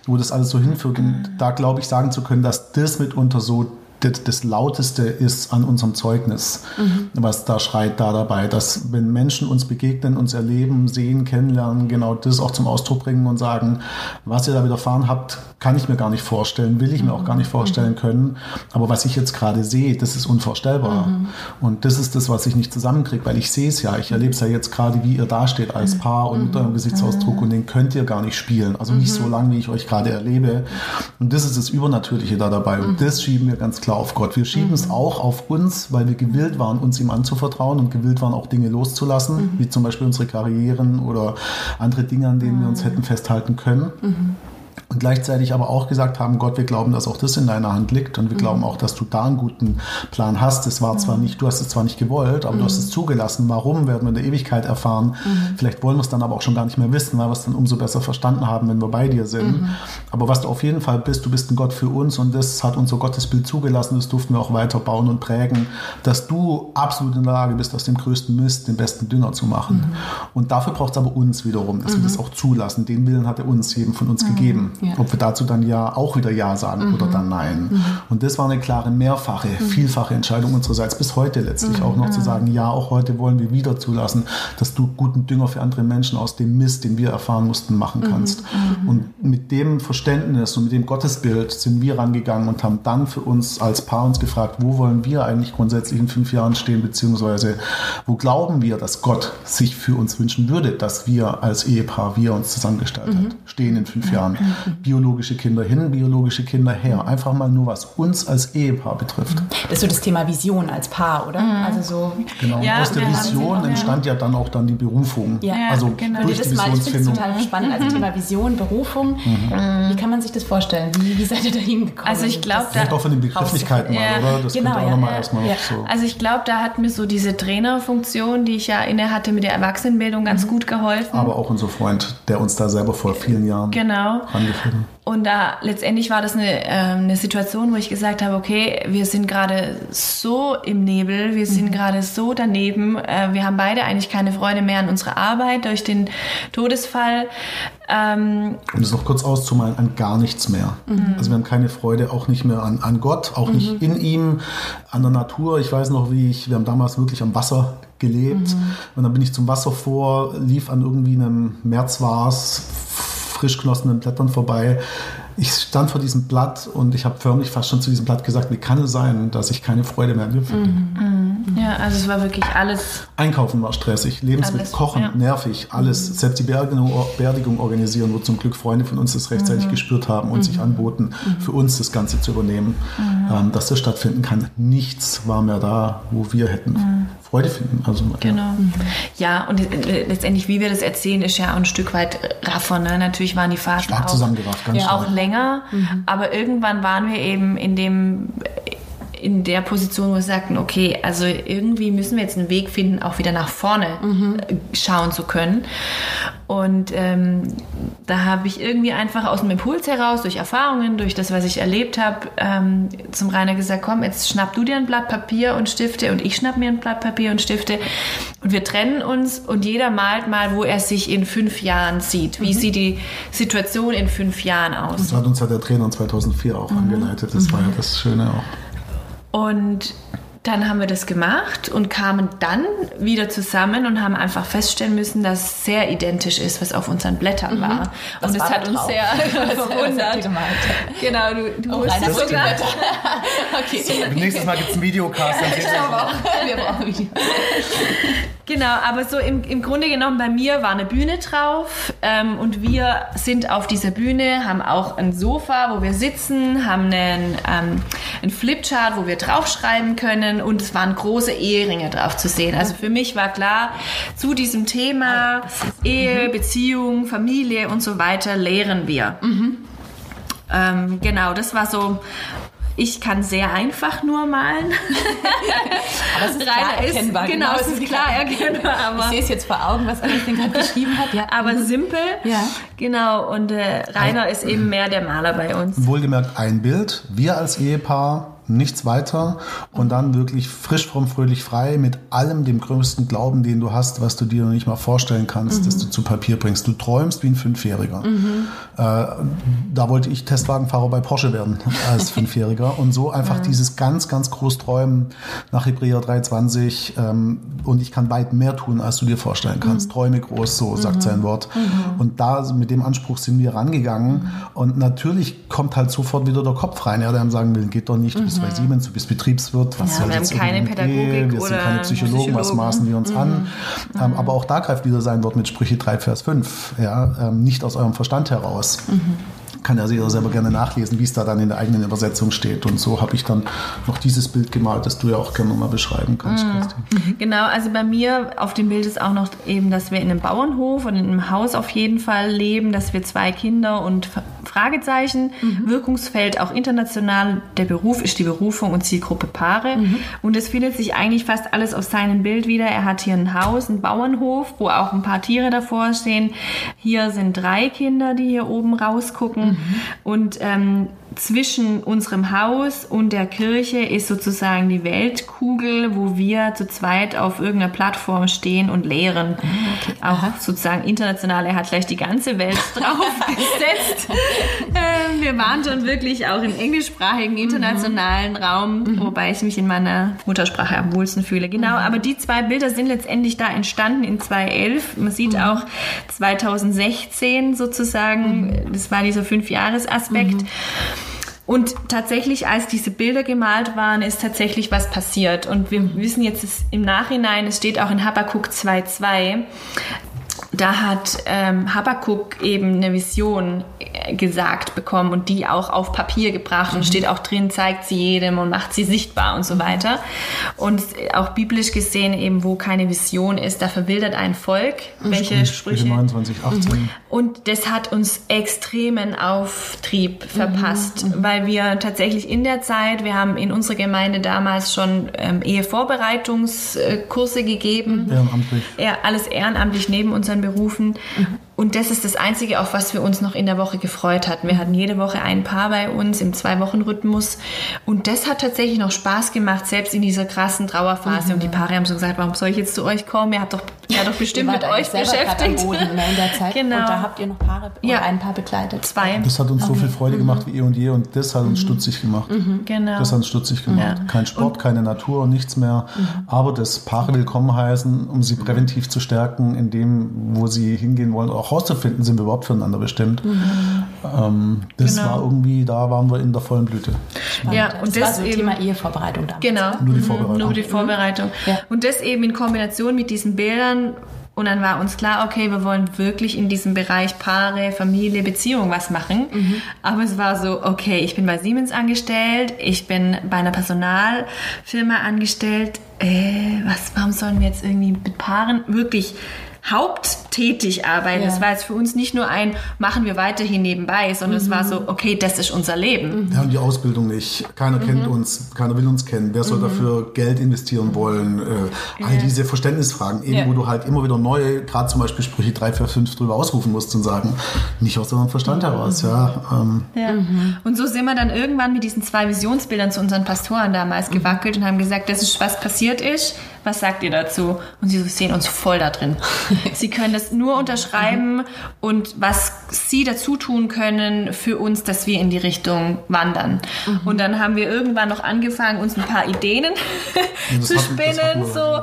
wo das alles so hinführt. Und da glaube ich sagen zu können, dass das mitunter so das, das Lauteste ist an unserem Zeugnis, was da schreit da dabei, dass wenn Menschen uns begegnen, uns erleben, sehen, kennenlernen, genau das auch zum Ausdruck bringen und sagen, was ihr da widerfahren habt, kann ich mir gar nicht vorstellen, will ich mir auch gar nicht vorstellen können. Aber was ich jetzt gerade sehe, das ist unvorstellbar. Und das ist das, was ich nicht zusammenkriege, weil ich sehe es ja. Ich erlebe es ja jetzt gerade, wie ihr dasteht als Paar und mit eurem Gesichtsausdruck und den könnt ihr gar nicht spielen. Also nicht so lange, wie ich euch gerade erlebe. Und das ist das Übernatürliche da dabei. Und das schieben wir ganz klar auf Gott. Wir schieben es auch auf uns, weil wir gewillt waren, uns ihm anzuvertrauen und gewillt waren, auch Dinge loszulassen, wie zum Beispiel unsere Karrieren oder andere Dinge, an denen wir uns hätten festhalten können. Und gleichzeitig aber auch gesagt haben, Gott, wir glauben, dass auch das in deiner Hand liegt und wir glauben auch, dass du da einen guten Plan hast. Es war zwar nicht, du hast es zwar nicht gewollt, aber du hast es zugelassen. Warum, werden wir in der Ewigkeit erfahren. Vielleicht wollen wir es dann aber auch schon gar nicht mehr wissen, weil wir es dann umso besser verstanden haben, wenn wir bei dir sind. Aber was du auf jeden Fall bist, du bist ein Gott für uns und das hat unser Gottesbild zugelassen. Das durften wir auch weiter bauen und prägen, dass du absolut in der Lage bist, aus dem größten Mist den besten Dünger zu machen. Und dafür braucht es aber uns wiederum, dass wir das auch zulassen. Den Willen hat er uns, jedem von uns gegeben. Ja. Ob wir dazu dann ja auch wieder Ja sagen oder dann Nein. Und das war eine klare, mehrfache, vielfache Entscheidung unsererseits bis heute letztlich auch noch zu sagen, ja, auch heute wollen wir wieder zulassen, dass du guten Dünger für andere Menschen aus dem Mist, den wir erfahren mussten, machen kannst. Und mit dem Verständnis und mit dem Gottesbild sind wir rangegangen und haben dann für uns als Paar uns gefragt, wo wollen wir eigentlich grundsätzlich in fünf Jahren stehen, beziehungsweise wo glauben wir, dass Gott sich für uns wünschen würde, dass wir als Ehepaar, wie er uns zusammengestellt hat, stehen in fünf Jahren. Biologische Kinder hin, biologische Kinder her. Einfach mal nur, was uns als Ehepaar betrifft. Das ist so das Thema Vision als Paar, oder? Also so. Genau. Ja, und aus der Vision entstand ja dann auch dann die Berufung. Ja, also genau. durch das die mal, ich finde es total spannend. Also Thema Vision, Berufung. Wie kann man sich das vorstellen? Wie, wie seid ihr da hingekommen? Also ich glaube, da, Vielleicht auch von den Begrifflichkeiten mal, Ja, oder? Das genau, auch ja, nochmal ja, erstmal ja. so. also ich glaube, da hat mir so diese Trainerfunktion, die ich ja inne hatte mit der Erwachsenenbildung, ganz gut geholfen. Aber auch unser Freund, der uns da selber vor vielen Jahren Genau. Hat. Und da letztendlich war das eine, ähm, eine Situation, wo ich gesagt habe, okay, wir sind gerade so im Nebel, wir sind gerade so daneben, äh, wir haben beide eigentlich keine Freude mehr an unserer Arbeit durch den Todesfall. Ähm, Um das noch kurz auszumalen, an gar nichts mehr. Also wir haben keine Freude, auch nicht mehr an, an Gott, auch nicht in ihm, an der Natur. Ich weiß noch, wie ich, wir haben damals wirklich am Wasser gelebt und dann bin ich zum Wasser vor, lief an irgendwie einem März war's, frisch genossenen Blättern vorbei. Ich stand vor diesem Blatt und ich habe förmlich fast schon zu diesem Blatt gesagt, wie kann es sein, dass ich keine Freude mehr an mir finde. ja, also es war wirklich alles Einkaufen war stressig, Lebensmittel Alles, kochen, ja. nervig, alles. Selbst die Beerdigung, organisieren, wo zum Glück Freunde von uns das rechtzeitig gespürt haben und sich anboten, für uns das Ganze zu übernehmen, ähm, dass das stattfinden kann. Nichts war mehr da, wo wir hätten Freude finden. Also, ja. Genau. Ja, und äh, letztendlich, wie wir das erzählen, ist ja auch ein Stück weit raffer. Ne? Natürlich waren die Stark auch, zusammengerafft, ganz ja, auch länger. Aber irgendwann waren wir eben in dem in der Position, wo wir sagten, okay, also irgendwie müssen wir jetzt einen Weg finden, auch wieder nach vorne äh, schauen zu können. Und ähm, da habe ich irgendwie einfach aus dem Impuls heraus, durch Erfahrungen, durch das, was ich erlebt habe, ähm, zum Rainer gesagt, komm, jetzt schnapp du dir ein Blatt Papier und Stifte und ich schnapp mir ein Blatt Papier und Stifte und wir trennen uns und jeder malt mal, wo er sich in fünf Jahren sieht. Wie sieht die Situation in fünf Jahren aus? Das hat uns ja der Trainer 2004 auch angeleitet. Das war ja das Schöne auch. Und dann haben wir das gemacht und kamen dann wieder zusammen und haben einfach feststellen müssen, dass es sehr identisch ist, was auf unseren Blättern war. Was und es war hat uns drauf? sehr [LAUGHS] verwundert. [LAUGHS] Genau, du, du Oh, wusstest sogar. [LAUGHS] Okay. Nächstes Mal gibt es einen Videocast. Dann seht ihr- Wir brauchen Video. Genau, aber so im, im Grunde genommen bei mir war eine Bühne drauf. ähm, und wir sind auf dieser Bühne, haben auch ein Sofa, wo wir sitzen, haben einen, ähm, einen Flipchart, wo wir draufschreiben können und es waren große Eheringe drauf zu sehen. Also für mich war klar, zu diesem Thema Ehe, Beziehung, Familie und so weiter lehren wir. Ähm, genau, das war so. Ich kann sehr einfach nur malen. [LAUGHS] Aber es ist klar Rainer erkennbar. Genau, es es ist klar erkennbar, Ich aber, sehe es jetzt vor Augen, was Augustin gerade geschrieben hat. Ja. aber simpel. Ja. Genau, und äh, Rainer ist eben mehr der Maler bei uns. Wohlgemerkt ein Bild, wir als Ehepaar, nichts weiter und dann wirklich frisch, fromm, fröhlich, frei mit allem dem größten Glauben, den du hast, was du dir noch nicht mal vorstellen kannst, dass du zu Papier bringst. Du träumst wie ein Fünfjähriger. Äh, da wollte ich Testwagenfahrer bei Porsche werden [LAUGHS] als Fünfjähriger und so einfach dieses ganz, ganz groß Träumen nach Hebräer 3,20 ähm, und ich kann weit mehr tun, als du dir vorstellen kannst. Träume groß, so sagt sein Wort. Und da mit dem Anspruch sind wir rangegangen und natürlich kommt halt sofort wieder der Kopf rein, ja, der einem sagen will, geht doch nicht, du bist bei Siemens, du bist Betriebswirt, was Ja, soll wir jetzt haben keine Pädagogik Ehe, wir sind keine Psychologen, was Psychologen. maßen wir uns an? Ähm, aber auch da greift wieder sein Wort mit Sprüche 3, Vers 5, ja, ähm, nicht aus eurem Verstand heraus. Kann ja jeder selber gerne nachlesen, wie es da dann in der eigenen Übersetzung steht. Und so habe ich dann noch dieses Bild gemalt, das du ja auch gerne mal beschreiben kannst, Kerstin. Genau, also bei mir auf dem Bild ist auch noch eben, dass wir in einem Bauernhof und in einem Haus auf jeden Fall leben, dass wir zwei Kinder und Fragezeichen, Wirkungsfeld auch international, der Beruf ist die Berufung und Zielgruppe Paare. Und es findet sich eigentlich fast alles auf seinem Bild wieder. Er hat hier ein Haus, einen Bauernhof, wo auch ein paar Tiere davor stehen. Hier sind drei Kinder, die hier oben rausgucken. Und ähm, zwischen unserem Haus und der Kirche ist sozusagen die Weltkugel, wo wir zu zweit auf irgendeiner Plattform stehen und lehren. Auch sozusagen international. Er hat gleich die ganze Welt [LAUGHS] draufgesetzt. ähm, wir waren schon wirklich auch im englischsprachigen internationalen Raum, wobei ich mich in meiner Muttersprache am wohlsten fühle. Genau, aber die zwei Bilder sind letztendlich da entstanden in 2011. Man sieht auch 2016 sozusagen, das war dieser Fünfjahresaspekt. Und tatsächlich, als diese Bilder gemalt waren, ist tatsächlich was passiert. Und wir wissen jetzt im Nachhinein, es steht auch in Habakkuk 2.2, da hat ähm, Habakkuk eben eine Vision gesagt bekommen und die auch auf Papier gebracht und steht auch drin, zeigt sie jedem und macht sie sichtbar und so weiter. Und auch biblisch gesehen eben, wo keine Vision ist, da verwildert ein Volk. Welche Sprüche? 29, 18. Und das hat uns extremen Auftrieb verpasst, weil wir tatsächlich in der Zeit, wir haben in unserer Gemeinde damals schon ähm, Ehevorbereitungskurse gegeben. Ehrenamtlich. Ja, alles ehrenamtlich neben unseren Berufen. Und das ist das Einzige, auf was wir uns noch in der Woche gefreut hatten. Wir hatten jede Woche ein Paar bei uns im Zwei-Wochen-Rhythmus. Und das hat tatsächlich noch Spaß gemacht, selbst in dieser krassen Trauerphase. Und die Paare haben so gesagt, warum soll ich jetzt zu euch kommen? Ihr habt doch, ja doch bestimmt mit euch beschäftigt. Am Boden, in der [LAUGHS] Zeit. Genau. Und da habt ihr noch Paare Ja. ein Paar begleitet. Zwei. Das hat uns so viel Freude gemacht wie eh und je und das hat uns stutzig gemacht. Genau. Das hat uns stutzig gemacht. Ja. Kein Sport, keine Natur und nichts mehr. Aber das Paare willkommen heißen, um sie präventiv zu stärken, in dem, wo sie hingehen wollen, auch herauszufinden, sind wir überhaupt füreinander bestimmt. Ähm, das Genau. war irgendwie, da waren wir in der vollen Blüte. Ja, das und war das so eben. Thema Ehevorbereitung damals. Genau. Nur die Mhm, Vorbereitung. Nur die Vorbereitung. Ja. Und das eben in Kombination mit diesen Bildern. Und dann war uns klar, okay, wir wollen wirklich in diesem Bereich Paare, Familie, Beziehung was machen. Aber es war so, okay, ich bin bei Siemens angestellt, ich bin bei einer Personalfirma angestellt. Äh, was, warum sollen wir jetzt irgendwie mit Paaren wirklich haupttätig arbeiten? Ja. Das war jetzt für uns nicht nur ein, machen wir weiterhin nebenbei, sondern es war so, okay, das ist unser Leben. Wir haben die Ausbildung nicht. Keiner kennt uns, keiner will uns kennen. Wer soll dafür Geld investieren wollen? Äh, all diese Verständnisfragen, eben Ja. wo du halt immer wieder neue, gerade zum Beispiel Sprüche 3, 4, 5 drüber ausrufen musst und sagen, nicht aus eurem Verstand heraus. Ja, ähm, Ja. Und so sind wir dann irgendwann mit diesen zwei Visionsbildern zu unseren Pastoren damals gewackelt und haben gesagt, das ist, was passiert ist. Was sagt ihr dazu? Und sie sehen uns voll da drin. [LAUGHS] sie können das nur unterschreiben und was sie dazu tun können für uns, dass wir in die Richtung wandern. Und dann haben wir irgendwann noch angefangen, uns ein paar Ideen [LAUGHS] zu spinnen. wir. so.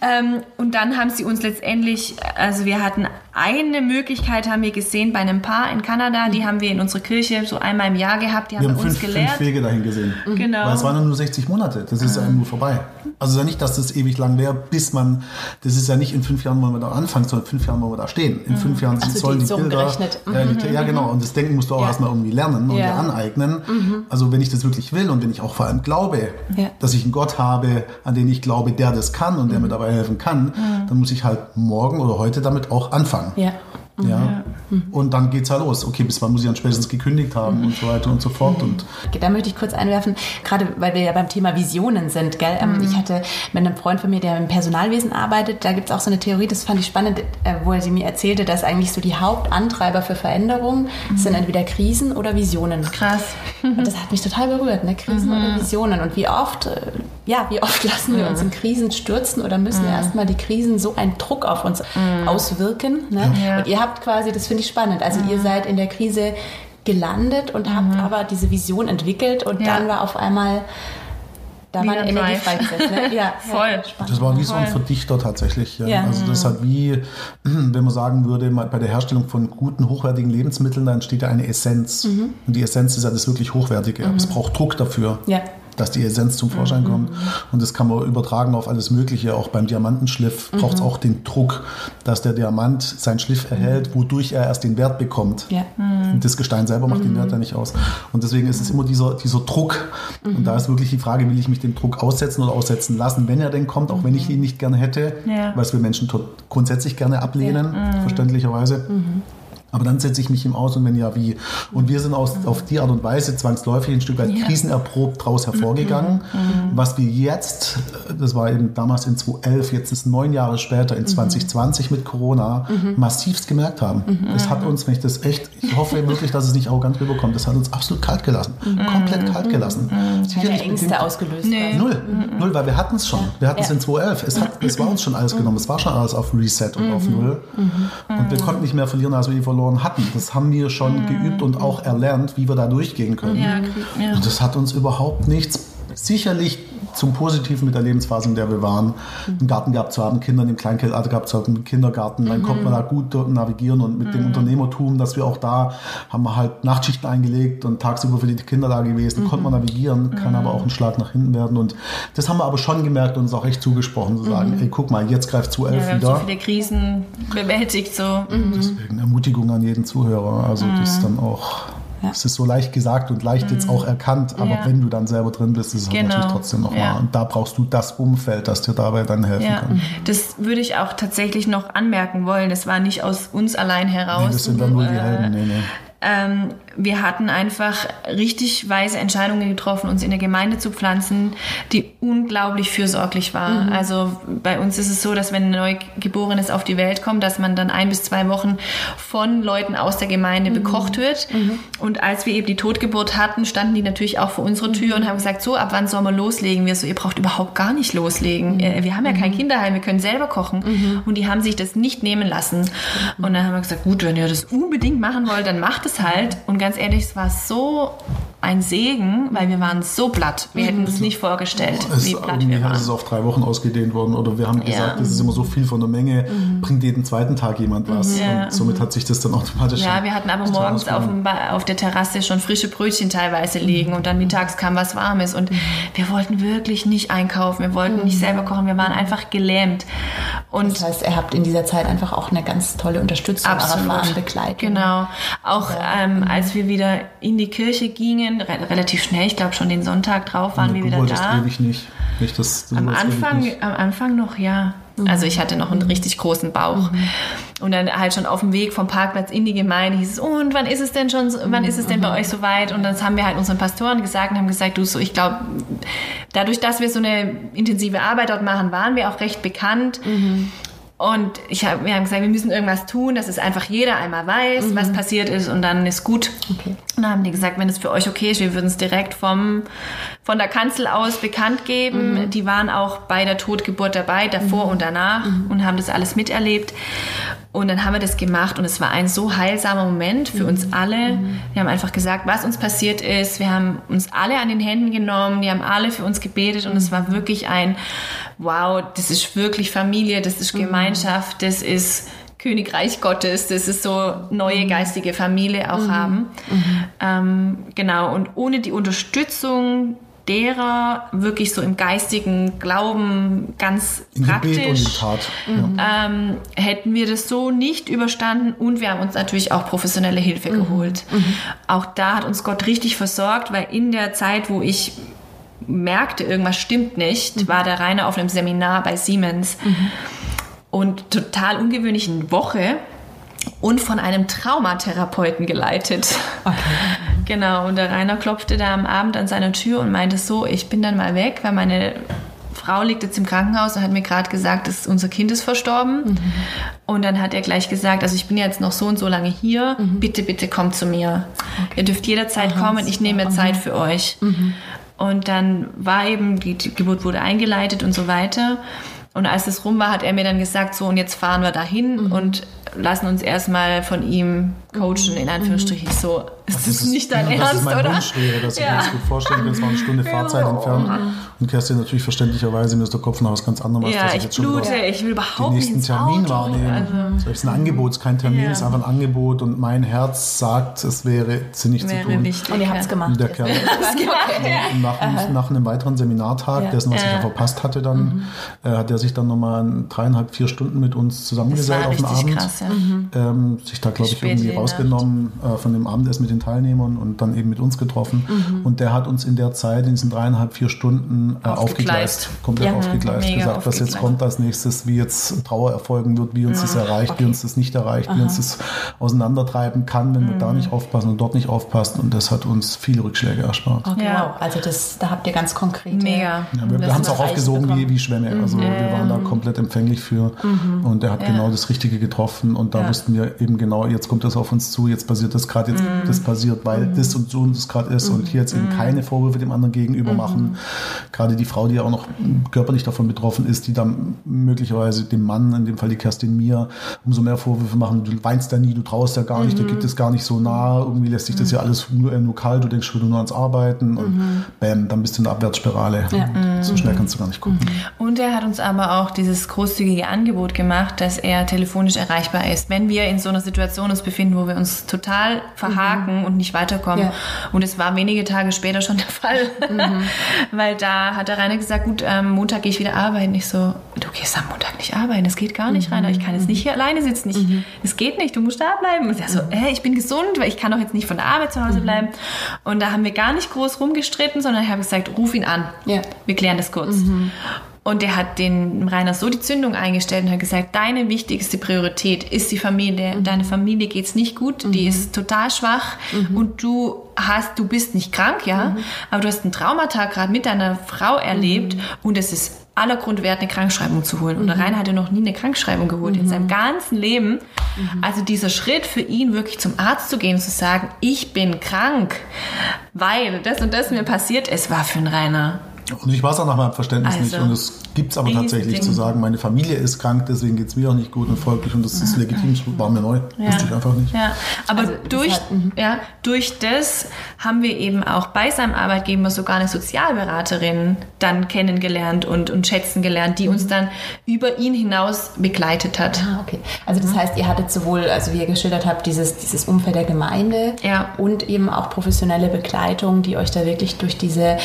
Ähm, und dann haben sie uns letztendlich, also wir hatten eine Möglichkeit, haben wir gesehen bei einem Paar in Kanada, die haben wir in unserer Kirche so einmal im Jahr gehabt, die haben wir haben uns fünf, gelehrt. fünf Wege dahin gesehen. Genau. Weil es waren nur 60 Monate. Das ist ja nur vorbei. Also ja nicht, dass das ewig lang wäre, bis man, das ist ja nicht in fünf Jahren wollen wir da anfangen, sondern in fünf Jahren wollen wir da stehen. In fünf Jahren Ach so, sollen die die Bilder, umgerechnet. Mhm. Realität, ja genau, und das Denken musst du auch Ja. erstmal irgendwie lernen und Ja. dir aneignen. Also wenn ich das wirklich will und wenn ich auch vor allem glaube, Ja. dass ich einen Gott habe, an den ich glaube, der das kann und der mir dabei helfen kann, dann muss ich halt morgen oder heute damit auch anfangen. Ja. Ja. Und dann geht's halt los. Okay, bis wann muss ich dann spätestens gekündigt haben und so weiter und so fort. Und Okay, da möchte ich kurz einwerfen, gerade weil wir ja beim Thema Visionen sind. Gell? Ähm, Ich hatte mit einem Freund von mir, der im Personalwesen arbeitet, da gibt es auch so eine Theorie, das fand ich spannend, äh, wo er sie mir erzählte, dass eigentlich so die Hauptantreiber für Veränderung sind entweder Krisen oder Visionen. Krass. Und das hat mich total berührt, ne? Krisen oder Visionen. Und wie oft, äh, ja, wie oft [LAUGHS] lassen wir uns in Krisen stürzen oder müssen erstmal die Krisen so einen Druck auf uns auswirken. Ne? Ja. Und ihr habt quasi, das finde ich spannend, also ihr seid in der Krise gelandet und habt aber diese Vision entwickelt und Ja. dann war auf einmal, da war eine Energie freigesetzt. Ne? [LAUGHS] Ja, Voll. Ja, spannend. Das war wie so ein. Verdichter tatsächlich. Ja. Ja. Also das hat wie, [CLEARS THROAT] wenn man sagen würde, mal bei der Herstellung von guten, hochwertigen Lebensmitteln, da entsteht ja eine Essenz. Und die Essenz ist ja das wirklich Hochwertige. Aber es braucht Druck dafür. Ja. Dass die Essenz zum Vorschein kommt. Und das kann man übertragen auf alles Mögliche. Auch beim Diamantenschliff braucht es auch den Druck, dass der Diamant seinen Schliff erhält, wodurch er erst den Wert bekommt. Ja. Und Das Gestein selber macht den Wert ja nicht aus. Und deswegen ist es immer dieser, dieser Druck. Und da ist wirklich die Frage, will ich mich dem Druck aussetzen oder aussetzen lassen, wenn er denn kommt, auch wenn ich ihn nicht gerne hätte, Ja. es wir Menschen grundsätzlich gerne ablehnen, verständlicherweise. Aber dann setze ich mich ihm aus und wenn ja, wie? Und wir sind aus, auf die Art und Weise zwangsläufig ein Stück weit krisenerprobt daraus hervorgegangen. Was wir jetzt, das war eben damals in 2011, jetzt ist neun Jahre später, in 2020 mit Corona, massivst gemerkt haben. Das hat uns, wenn ich das echt, ich hoffe wirklich, dass es nicht arrogant rüberkommt, das hat uns absolut kalt gelassen. Komplett kalt gelassen. Sicherlich Ängste bedingt- ausgelöst. Nee. Null, null, weil wir hatten es schon. Wir hatten es Ja. in 2011. Es, hat, es war uns schon alles genommen. Es war schon alles auf Reset und auf Null. Und wir konnten nicht mehr verlieren, als wir die verloren hatten. Das haben wir schon geübt und auch erlernt, wie wir da durchgehen können. Ja, ja. Und das hat uns überhaupt nichts, sicherlich zum Positiven mit der Lebensphase, in der wir waren, einen Garten gehabt zu haben, Kinder im Kleinkindalter gehabt zu haben, einen Kindergarten, dann konnte man da gut navigieren und mit dem Unternehmertum, dass wir auch da, haben wir halt Nachtschichten eingelegt und tagsüber für die Kinder da gewesen, konnte man navigieren, kann aber auch ein Schlag nach hinten werden. Und das haben wir aber schon gemerkt und uns auch echt zugesprochen, zu sagen, ey, guck mal, jetzt greift zu Ja, elf wir haben so wieder. viele Krisen bewältigt, so. Deswegen Ermutigung an jeden Zuhörer. Also das ist dann auch, es ist so leicht gesagt und leicht jetzt auch erkannt, aber Ja. wenn du dann selber drin bist, ist es halt Genau. natürlich trotzdem noch Ja. Und da brauchst du das Umfeld, das dir dabei dann helfen Ja, kann. das würde ich auch tatsächlich noch anmerken wollen. Das war nicht aus uns allein heraus. Nee, das sind dann nur die Helden. Nee, nee. Ähm, wir hatten einfach richtig weise Entscheidungen getroffen, uns in eine Gemeinde zu pflanzen, die unglaublich fürsorglich war. Also bei uns ist es so, dass wenn ein Neugeborenes auf die Welt kommt, dass man dann ein bis zwei Wochen von Leuten aus der Gemeinde bekocht wird. Und als wir eben die Totgeburt hatten, standen die natürlich auch vor unserer Tür und haben gesagt, so, ab wann sollen wir loslegen? Wir so, ihr braucht überhaupt gar nicht loslegen. Äh, Wir haben ja kein Kinderheim, wir können selber kochen. Und die haben sich das nicht nehmen lassen. Und dann haben wir gesagt, gut, wenn ihr das unbedingt machen wollt, dann macht es halt. Und ganz ehrlich, es war so ein Segen, weil wir waren so platt. Wir hätten uns nicht vorgestellt, Es wie ist platt wir ist es waren. auf drei Wochen ausgedehnt worden oder wir haben gesagt, das ist immer so viel von der Menge, bringt jeden zweiten Tag jemand was. Mhm. Ja. Und somit hat sich das dann automatisch Ja, wir hatten aber morgens auf, dem auf der Terrasse schon frische Brötchen teilweise liegen und dann mittags kam was Warmes und wir wollten wirklich nicht einkaufen, wir wollten nicht selber kochen, wir waren einfach gelähmt. Und Das heißt, ihr habt in dieser Zeit einfach auch eine ganz tolle Unterstützung Absolut. eurer Begleitung. Genau. Auch ähm, als wir wieder in die Kirche gingen, re relativ schnell, ich glaube schon den Sonntag drauf waren wir wieder da. ewig nicht. nicht das, du Am Anfang, nicht. am Anfang noch, ja. Also ich hatte noch einen richtig großen Bauch. Und dann halt schon auf dem Weg vom Parkplatz in die Gemeinde hieß es, oh, und wann ist es denn schon, so- wann ist es denn bei euch soweit? Und das haben wir halt unseren Pastoren gesagt und haben gesagt, du, so, ich glaube, dadurch, dass wir so eine intensive Arbeit dort machen, waren wir auch recht bekannt. Und ich hab, wir haben gesagt, wir müssen irgendwas tun, dass es einfach jeder einmal weiß, was passiert ist und dann ist gut. Okay. Und dann haben die gesagt, wenn es für euch okay ist, wir würden es direkt vom, von der Kanzel aus bekannt geben. Die waren auch bei der Totgeburt dabei, davor und danach und haben das alles miterlebt. Und dann haben wir das gemacht und es war ein so heilsamer Moment für uns alle. Wir haben einfach gesagt, was uns passiert ist. Wir haben uns alle an den Händen genommen, die haben alle für uns gebetet und es war wirklich ein, wow, das ist wirklich Familie, das ist Gemeinschaft, das ist Königreich Gottes, das ist so neue geistige Familie auch haben. Ähm, genau, und ohne die Unterstützung derer wirklich so im geistigen Glauben ganz In praktisch. Gebet und in Tat. Ja. ähm, hätten wir das so nicht überstanden und wir haben uns natürlich auch professionelle Hilfe geholt. Auch da hat uns Gott richtig versorgt, weil in der Zeit, wo ich merkte, irgendwas stimmt nicht, war der Rainer auf einem Seminar bei Siemens und total ungewöhnlichen Woche und von einem Traumatherapeuten geleitet. Genau, und der Rainer klopfte da am Abend an seiner Tür und meinte so, ich bin dann mal weg, weil meine Frau liegt jetzt im Krankenhaus und hat mir gerade gesagt, dass unser Kind ist verstorben. Und dann hat er gleich gesagt, also ich bin jetzt noch so und so lange hier, bitte, bitte kommt zu mir. Ihr dürft jederzeit kommen, ich nehme mir Zeit für euch. Und dann war eben, die, die Geburt wurde eingeleitet und so weiter. Und als es rum war, hat er mir dann gesagt, so und jetzt fahren wir dahin und lassen uns erstmal von ihm coachen, in Anführungsstrichen. So, ist das, nicht dein ja, Ernst, Das ist mein oder? Wunsch wäre, dass ich Ja. mir das gut vorstellen kann. Es war eine Stunde Fahrzeit entfernt. Und Kerstin natürlich verständlicherweise, mir ist der Kopf nach was ganz anderem, als Ja, dass ich ich jetzt schon blute, wieder ich will den überhaupt nicht nächsten ins Termin Auto. wahrnehmen. Also, ist ein Angebot, es ist kein Termin, Ja. es ist einfach ein Angebot und mein Herz sagt, es wäre sinnig zu tun. wichtig. Und ihr habt es gemacht. Und der Kerl [LAUGHS] und nach, nach einem weiteren Seminartag, Ja. dessen, was ich Ja. verpasst hatte, dann äh, hat er sich dann nochmal dreieinhalb, vier Stunden mit uns Das zusammengesellt war auf den richtig Abend. krass, ja. ähm, sich da, glaube ich, irgendwie rausgenommen äh, von dem Abendessen mit den Teilnehmern und dann eben mit uns getroffen. Mhm. Und der hat uns in der Zeit, in diesen dreieinhalb, vier Stunden äh, Aufgegleist. aufgegleist. Komplett Ja, aufgegleist. Gesagt, was jetzt aufgegleist. kommt als nächstes, wie jetzt Trauer erfolgen wird, wie uns das erreicht, wie uns das nicht erreicht, wie uns das auseinandertreiben kann, wenn wir da Mhm. nicht aufpassen und dort nicht aufpassen. Und das hat uns viele Rückschläge erspart. Okay, Ja. wow. Also das, da habt ihr ganz konkrete. Mega. Ja, wir, wir haben es auch aufgesogen wie, wie Schwämme. Also wir waren da komplett empfänglich für. Und er hat Ja. genau das Richtige getroffen. Und da Ja. wussten wir eben genau, jetzt kommt das auf uns zu, jetzt passiert das gerade, jetzt das passiert, weil das und so und das gerade ist. Und hier jetzt eben keine Vorwürfe dem anderen gegenüber machen. Gerade die Frau, die ja auch noch körperlich davon betroffen ist, die dann möglicherweise dem Mann, in dem Fall die Kerstin mir, umso mehr Vorwürfe machen. Du weinst ja nie, du traust ja gar nicht, der gibt es gar nicht so nah. Irgendwie lässt sich das ja alles nur, äh, nur kalt, du denkst schon nur ans Arbeiten und bam, dann bist du in der Abwärtsspirale. Und So schnell kannst du gar nicht gucken. Und er hat uns aber auch dieses großzügige Angebot gemacht, dass er telefonisch erreichbar ist, wenn wir in so einer Situation uns befinden, wo wir uns total verhaken und nicht weiterkommen. Ja. Und es war wenige Tage später schon der Fall, [LAUGHS] weil da hat der Rainer gesagt, gut, am Montag gehe ich wieder arbeiten. Ich so, du gehst am Montag nicht arbeiten, das geht gar nicht, Rainer. Ich kann jetzt nicht hier alleine sitzen. Ich, Es geht nicht, du musst da bleiben. Und er so, äh, ich bin gesund, weil ich kann doch jetzt nicht von der Arbeit zu Hause bleiben. Und da haben wir gar nicht groß rumgestritten, sondern ich habe gesagt, ruf ihn an. Ja. Wir klären das kurz. Und er hat den Rainer so die Zündung eingestellt und hat gesagt, deine wichtigste Priorität ist die Familie. Deine Familie geht's nicht gut, die ist total schwach. Und du hast, du bist nicht krank, ja, aber du hast einen Traumatag gerade mit deiner Frau erlebt und es ist aller Grund wert, eine Krankschreibung zu holen. Und der Rainer hatte noch nie eine Krankschreibung geholt in seinem ganzen Leben. Also dieser Schritt für ihn, wirklich zum Arzt zu gehen und zu sagen, ich bin krank, weil das und das mir passiert ist, war für den Rainer Und ich weiß auch nach meinem Verständnis Also, nicht. Und es gibt es aber tatsächlich zu sagen, meine Familie ist krank, deswegen geht es mir auch nicht gut und folglich. Und das ist legitim, das war mir neu. Wusste ich einfach nicht. Ja, aber Also, durch, hat- mhm. ja, durch das haben wir eben auch bei seinem Arbeitgeber sogar eine Sozialberaterin dann kennengelernt und, und schätzen gelernt, die Mhm. uns dann über ihn hinaus begleitet hat. Ah, okay. Also das heißt, ihr hattet sowohl, also wie ihr geschildert habt, dieses, dieses Umfeld der Gemeinde Ja. und eben auch professionelle Begleitung, die euch da wirklich durch diese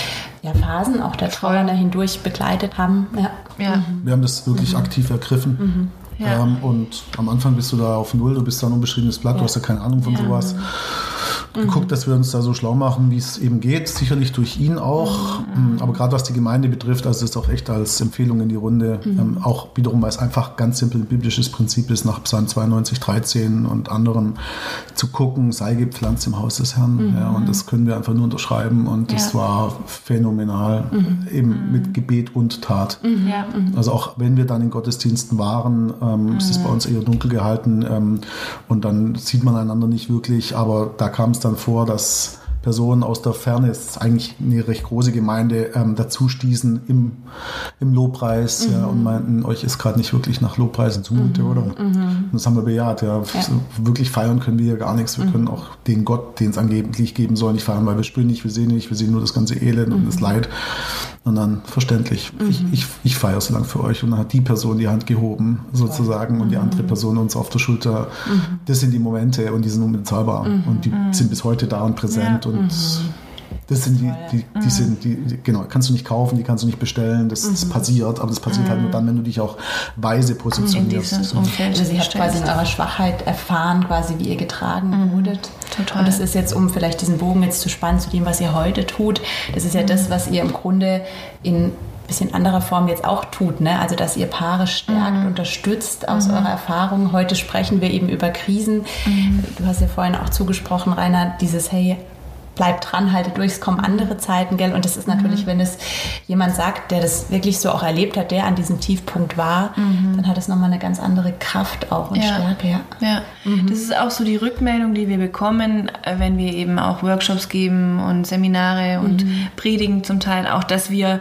ja, Phasen auch der Trauer da hindurch begleitet haben. Ja. Ja, Wir haben das wirklich aktiv ergriffen. Ja. Ähm, und am Anfang bist du da auf Null, du bist da ein unbeschriebenes Blatt, du hast ja keine Ahnung von sowas. Geguckt, dass wir uns da so schlau machen, wie es eben geht. Sicherlich durch ihn auch. Ähm, Aber gerade was die Gemeinde betrifft, also das ist auch echt als Empfehlung in die Runde. Ähm, auch wiederum, weil es einfach ganz simpel ein biblisches Prinzip ist, nach Psalm 92, 13 und anderen zu gucken, sei gepflanzt im Haus des Herrn. Ja, und das können wir einfach nur unterschreiben. Und das Ja. war phänomenal. Eben mit Gebet und Tat. ja. Also auch wenn wir dann in Gottesdiensten waren, ähm, es ist bei uns eher dunkel gehalten ähm, und dann sieht man einander nicht wirklich, aber da kam es dann vor, dass Personen aus der Ferne, es ist eigentlich eine recht große Gemeinde, ähm, dazu stießen im, im Lobpreis ja, und meinten, euch ist gerade nicht wirklich nach Lobpreisen zumute, oder? Und das haben wir bejaht, ja. So wirklich feiern können wir ja gar nichts. Wir können auch den Gott, den es angeblich geben soll, nicht feiern, weil wir spüren nicht, wir sehen nicht, wir sehen nur das ganze Elend und das Leid. Und dann verständlich, ich, ich, ich feiere so lang für euch. Und dann hat die Person die Hand gehoben, sozusagen, und die andere Person uns auf der Schulter. Das sind die Momente und die sind unbezahlbar. Und die sind bis heute da und präsent. Und Das sind die, die, die sind die, die, genau, kannst du nicht kaufen, die kannst du nicht bestellen, das, das passiert, aber das passiert halt nur dann, wenn du dich auch weise positionierst. Umfeld Also ihr habt quasi in eurer Schwachheit erfahren, quasi wie ihr getragen wurdet. total. Und das ist jetzt, um vielleicht diesen Bogen jetzt zu spannen zu dem, was ihr heute tut, das ist ja das, was ihr im Grunde in bisschen anderer Form jetzt auch tut, ne? Also dass ihr Paare stärkt, unterstützt aus eurer Erfahrung. Heute sprechen wir eben über Krisen. Du hast ja vorhin auch zugesprochen, Rainer, dieses Hey, bleibt dran, haltet durch, es kommen andere Zeiten, gell? Und das ist natürlich, wenn es jemand sagt, der das wirklich so auch erlebt hat, der an diesem Tiefpunkt war, dann hat es nochmal eine ganz andere Kraft auch und Ja. Stärke, ja. Ja, das ist auch so die Rückmeldung, die wir bekommen, äh, wenn wir eben auch Workshops geben und Seminare und predigen zum Teil auch, dass wir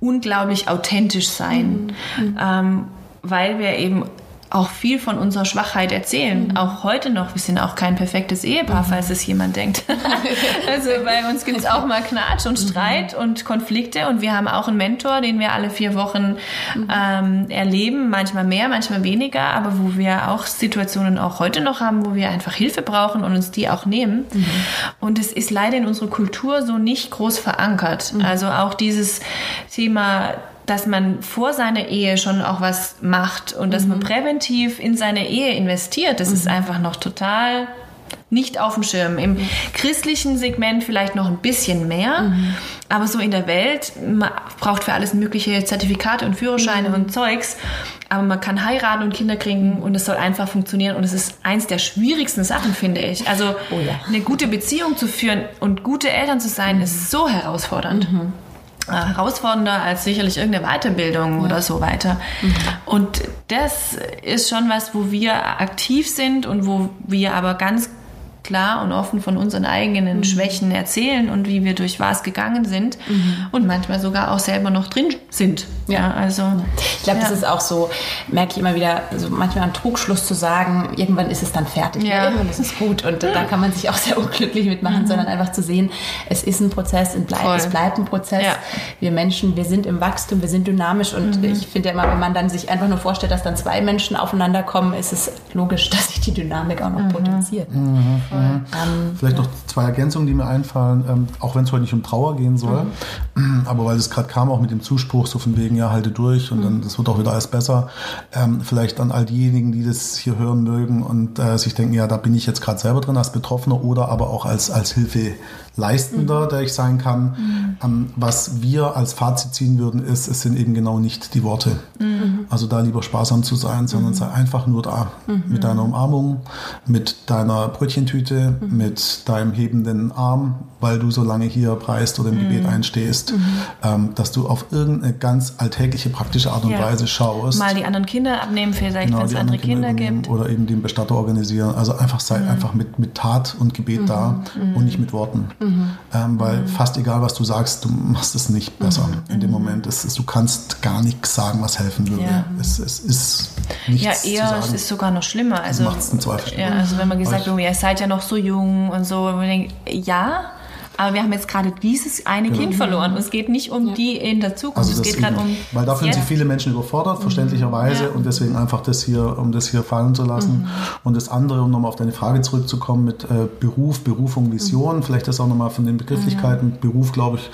unglaublich authentisch sein, ähm, weil wir eben auch viel von unserer Schwachheit erzählen. Auch heute noch. Wir sind auch kein perfektes Ehepaar, falls es jemand denkt. [LAUGHS] also bei uns gibt es auch mal Knatsch und Streit und Konflikte und wir haben auch einen Mentor, den wir alle vier Wochen ähm, erleben. Manchmal mehr, manchmal weniger, aber wo wir auch Situationen auch heute noch haben, wo wir einfach Hilfe brauchen und uns die auch nehmen. Und es ist leider in unserer Kultur so nicht groß verankert. Also auch dieses Thema dass man vor seiner Ehe schon auch was macht und dass man präventiv in seine Ehe investiert, das ist einfach noch total nicht auf dem Schirm. Im christlichen Segment vielleicht noch ein bisschen mehr, aber so in der Welt, man braucht für alles mögliche Zertifikate und Führerscheine und Zeugs, aber man kann heiraten und Kinder kriegen und es soll einfach funktionieren und es ist eins der schwierigsten Sachen, finde ich. Also ja. eine gute Beziehung zu führen und gute Eltern zu sein, ist so herausfordernd äh, herausfordernder als sicherlich irgendeine Weiterbildung oder so weiter. Und das ist schon was, wo wir aktiv sind und wo wir aber ganz klar und offen von unseren eigenen Schwächen erzählen und wie wir durch was gegangen sind und manchmal sogar auch selber noch drin sind. Ja, also Ich glaube, das ja. ist auch so, merke ich immer wieder, so manchmal ein Trugschluss zu sagen, irgendwann ist es dann fertig, Ja. irgendwann ist es gut und da kann man sich auch sehr unglücklich mitmachen, sondern einfach zu sehen, es ist ein Prozess, es bleibt, es bleibt ein Prozess. Ja. Wir Menschen, wir sind im Wachstum, wir sind dynamisch und ich finde ja immer, wenn man dann sich einfach nur vorstellt, dass dann zwei Menschen aufeinander kommen, ist es logisch, [LAUGHS] dass sich die Dynamik auch noch potenziert. Ähm, Vielleicht noch zwei Ergänzungen, die mir einfallen, ähm, auch wenn es heute nicht um Trauer gehen soll, aber weil es gerade kam auch mit dem Zuspruch so von wegen, ja, halte durch und dann das wird auch wieder alles besser. Ähm, vielleicht an all diejenigen, die das hier hören mögen und äh, sich denken, ja, da bin ich jetzt gerade selber drin als Betroffener oder aber auch als, als Hilfeleistender, der ich sein kann. Ähm, was wir als Fazit ziehen würden, ist, es sind eben genau nicht die Worte. Also da lieber sparsam zu sein, sondern sei einfach nur da. Mit deiner Umarmung, mit deiner Brötchentüte, mit deinem hebenden Arm, weil du so lange hier preist oder im Gebet einstehst, ähm, dass du auf irgendeine ganz alltägliche, praktische Art und Ja. Weise schaust. mal die anderen Kinder abnehmen, vielleicht wenn es andere Kinder, übernehmen gibt. Oder eben den Bestatter organisieren. Also einfach sei einfach mit, mit Tat und Gebet da und nicht mit Worten. Ähm, weil fast egal, was du sagst, du machst es nicht besser in dem Moment. Es ist, du kannst gar nichts sagen, was helfen würde. Ja. Es, es ist nichts Ja, eher, es ist sogar noch schlimmer. Also, macht's im Zweifel ja, also wenn man gesagt Euch. wird, ihr seid ja noch so jung und so, und man denkt, ja, aber wir haben jetzt gerade dieses eine Kind verloren. Und es geht nicht um die in der Zukunft, Also es das geht gerade um weil da fühlen sich viele Menschen überfordert, verständlicherweise, Ja. und deswegen einfach das hier, um das hier fallen zu lassen. Und das andere, um nochmal auf deine Frage zurückzukommen mit äh, Beruf, Berufung, Vision, vielleicht das auch nochmal von den Begrifflichkeiten. Beruf, glaube ich,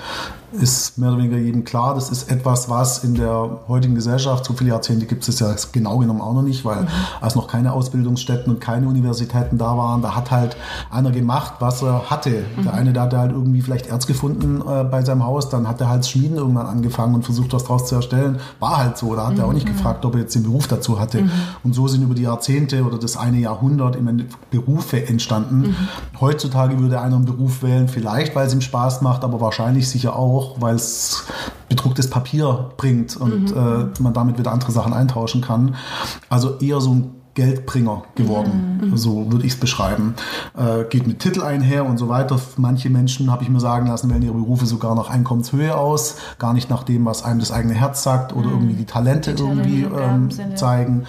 ist mehr oder weniger jedem klar. Das ist etwas, was in der heutigen Gesellschaft, so viele Jahrzehnte gibt es ja genau genommen auch noch nicht, weil als noch keine Ausbildungsstätten und keine Universitäten da waren, da hat halt einer gemacht, was er hatte. Der eine, der hatte halt irgendwie vielleicht Erz gefunden äh, bei seinem Haus, dann hat er halt Schmieden irgendwann angefangen und versucht, was draus zu erstellen. War halt so. Da hat er auch nicht gefragt, ob er jetzt den Beruf dazu hatte. Und so sind über die Jahrzehnte oder das eine Jahrhundert im Endeffekt Berufe entstanden. Heutzutage würde einer einen Beruf wählen, vielleicht, weil es ihm Spaß macht, aber wahrscheinlich sicher auch, weil es bedrucktes Papier bringt und äh, man damit wieder andere Sachen eintauschen kann. Also eher so ein Geldbringer geworden, so würde ich es beschreiben. Äh, geht mit Titel einher und so weiter. Manche Menschen, habe ich mir sagen lassen, wählen ihre Berufe sogar nach Einkommenshöhe aus, gar nicht nach dem, was einem das eigene Herz sagt oder irgendwie die Talente irgendwie und Gaben ähm, zeigen.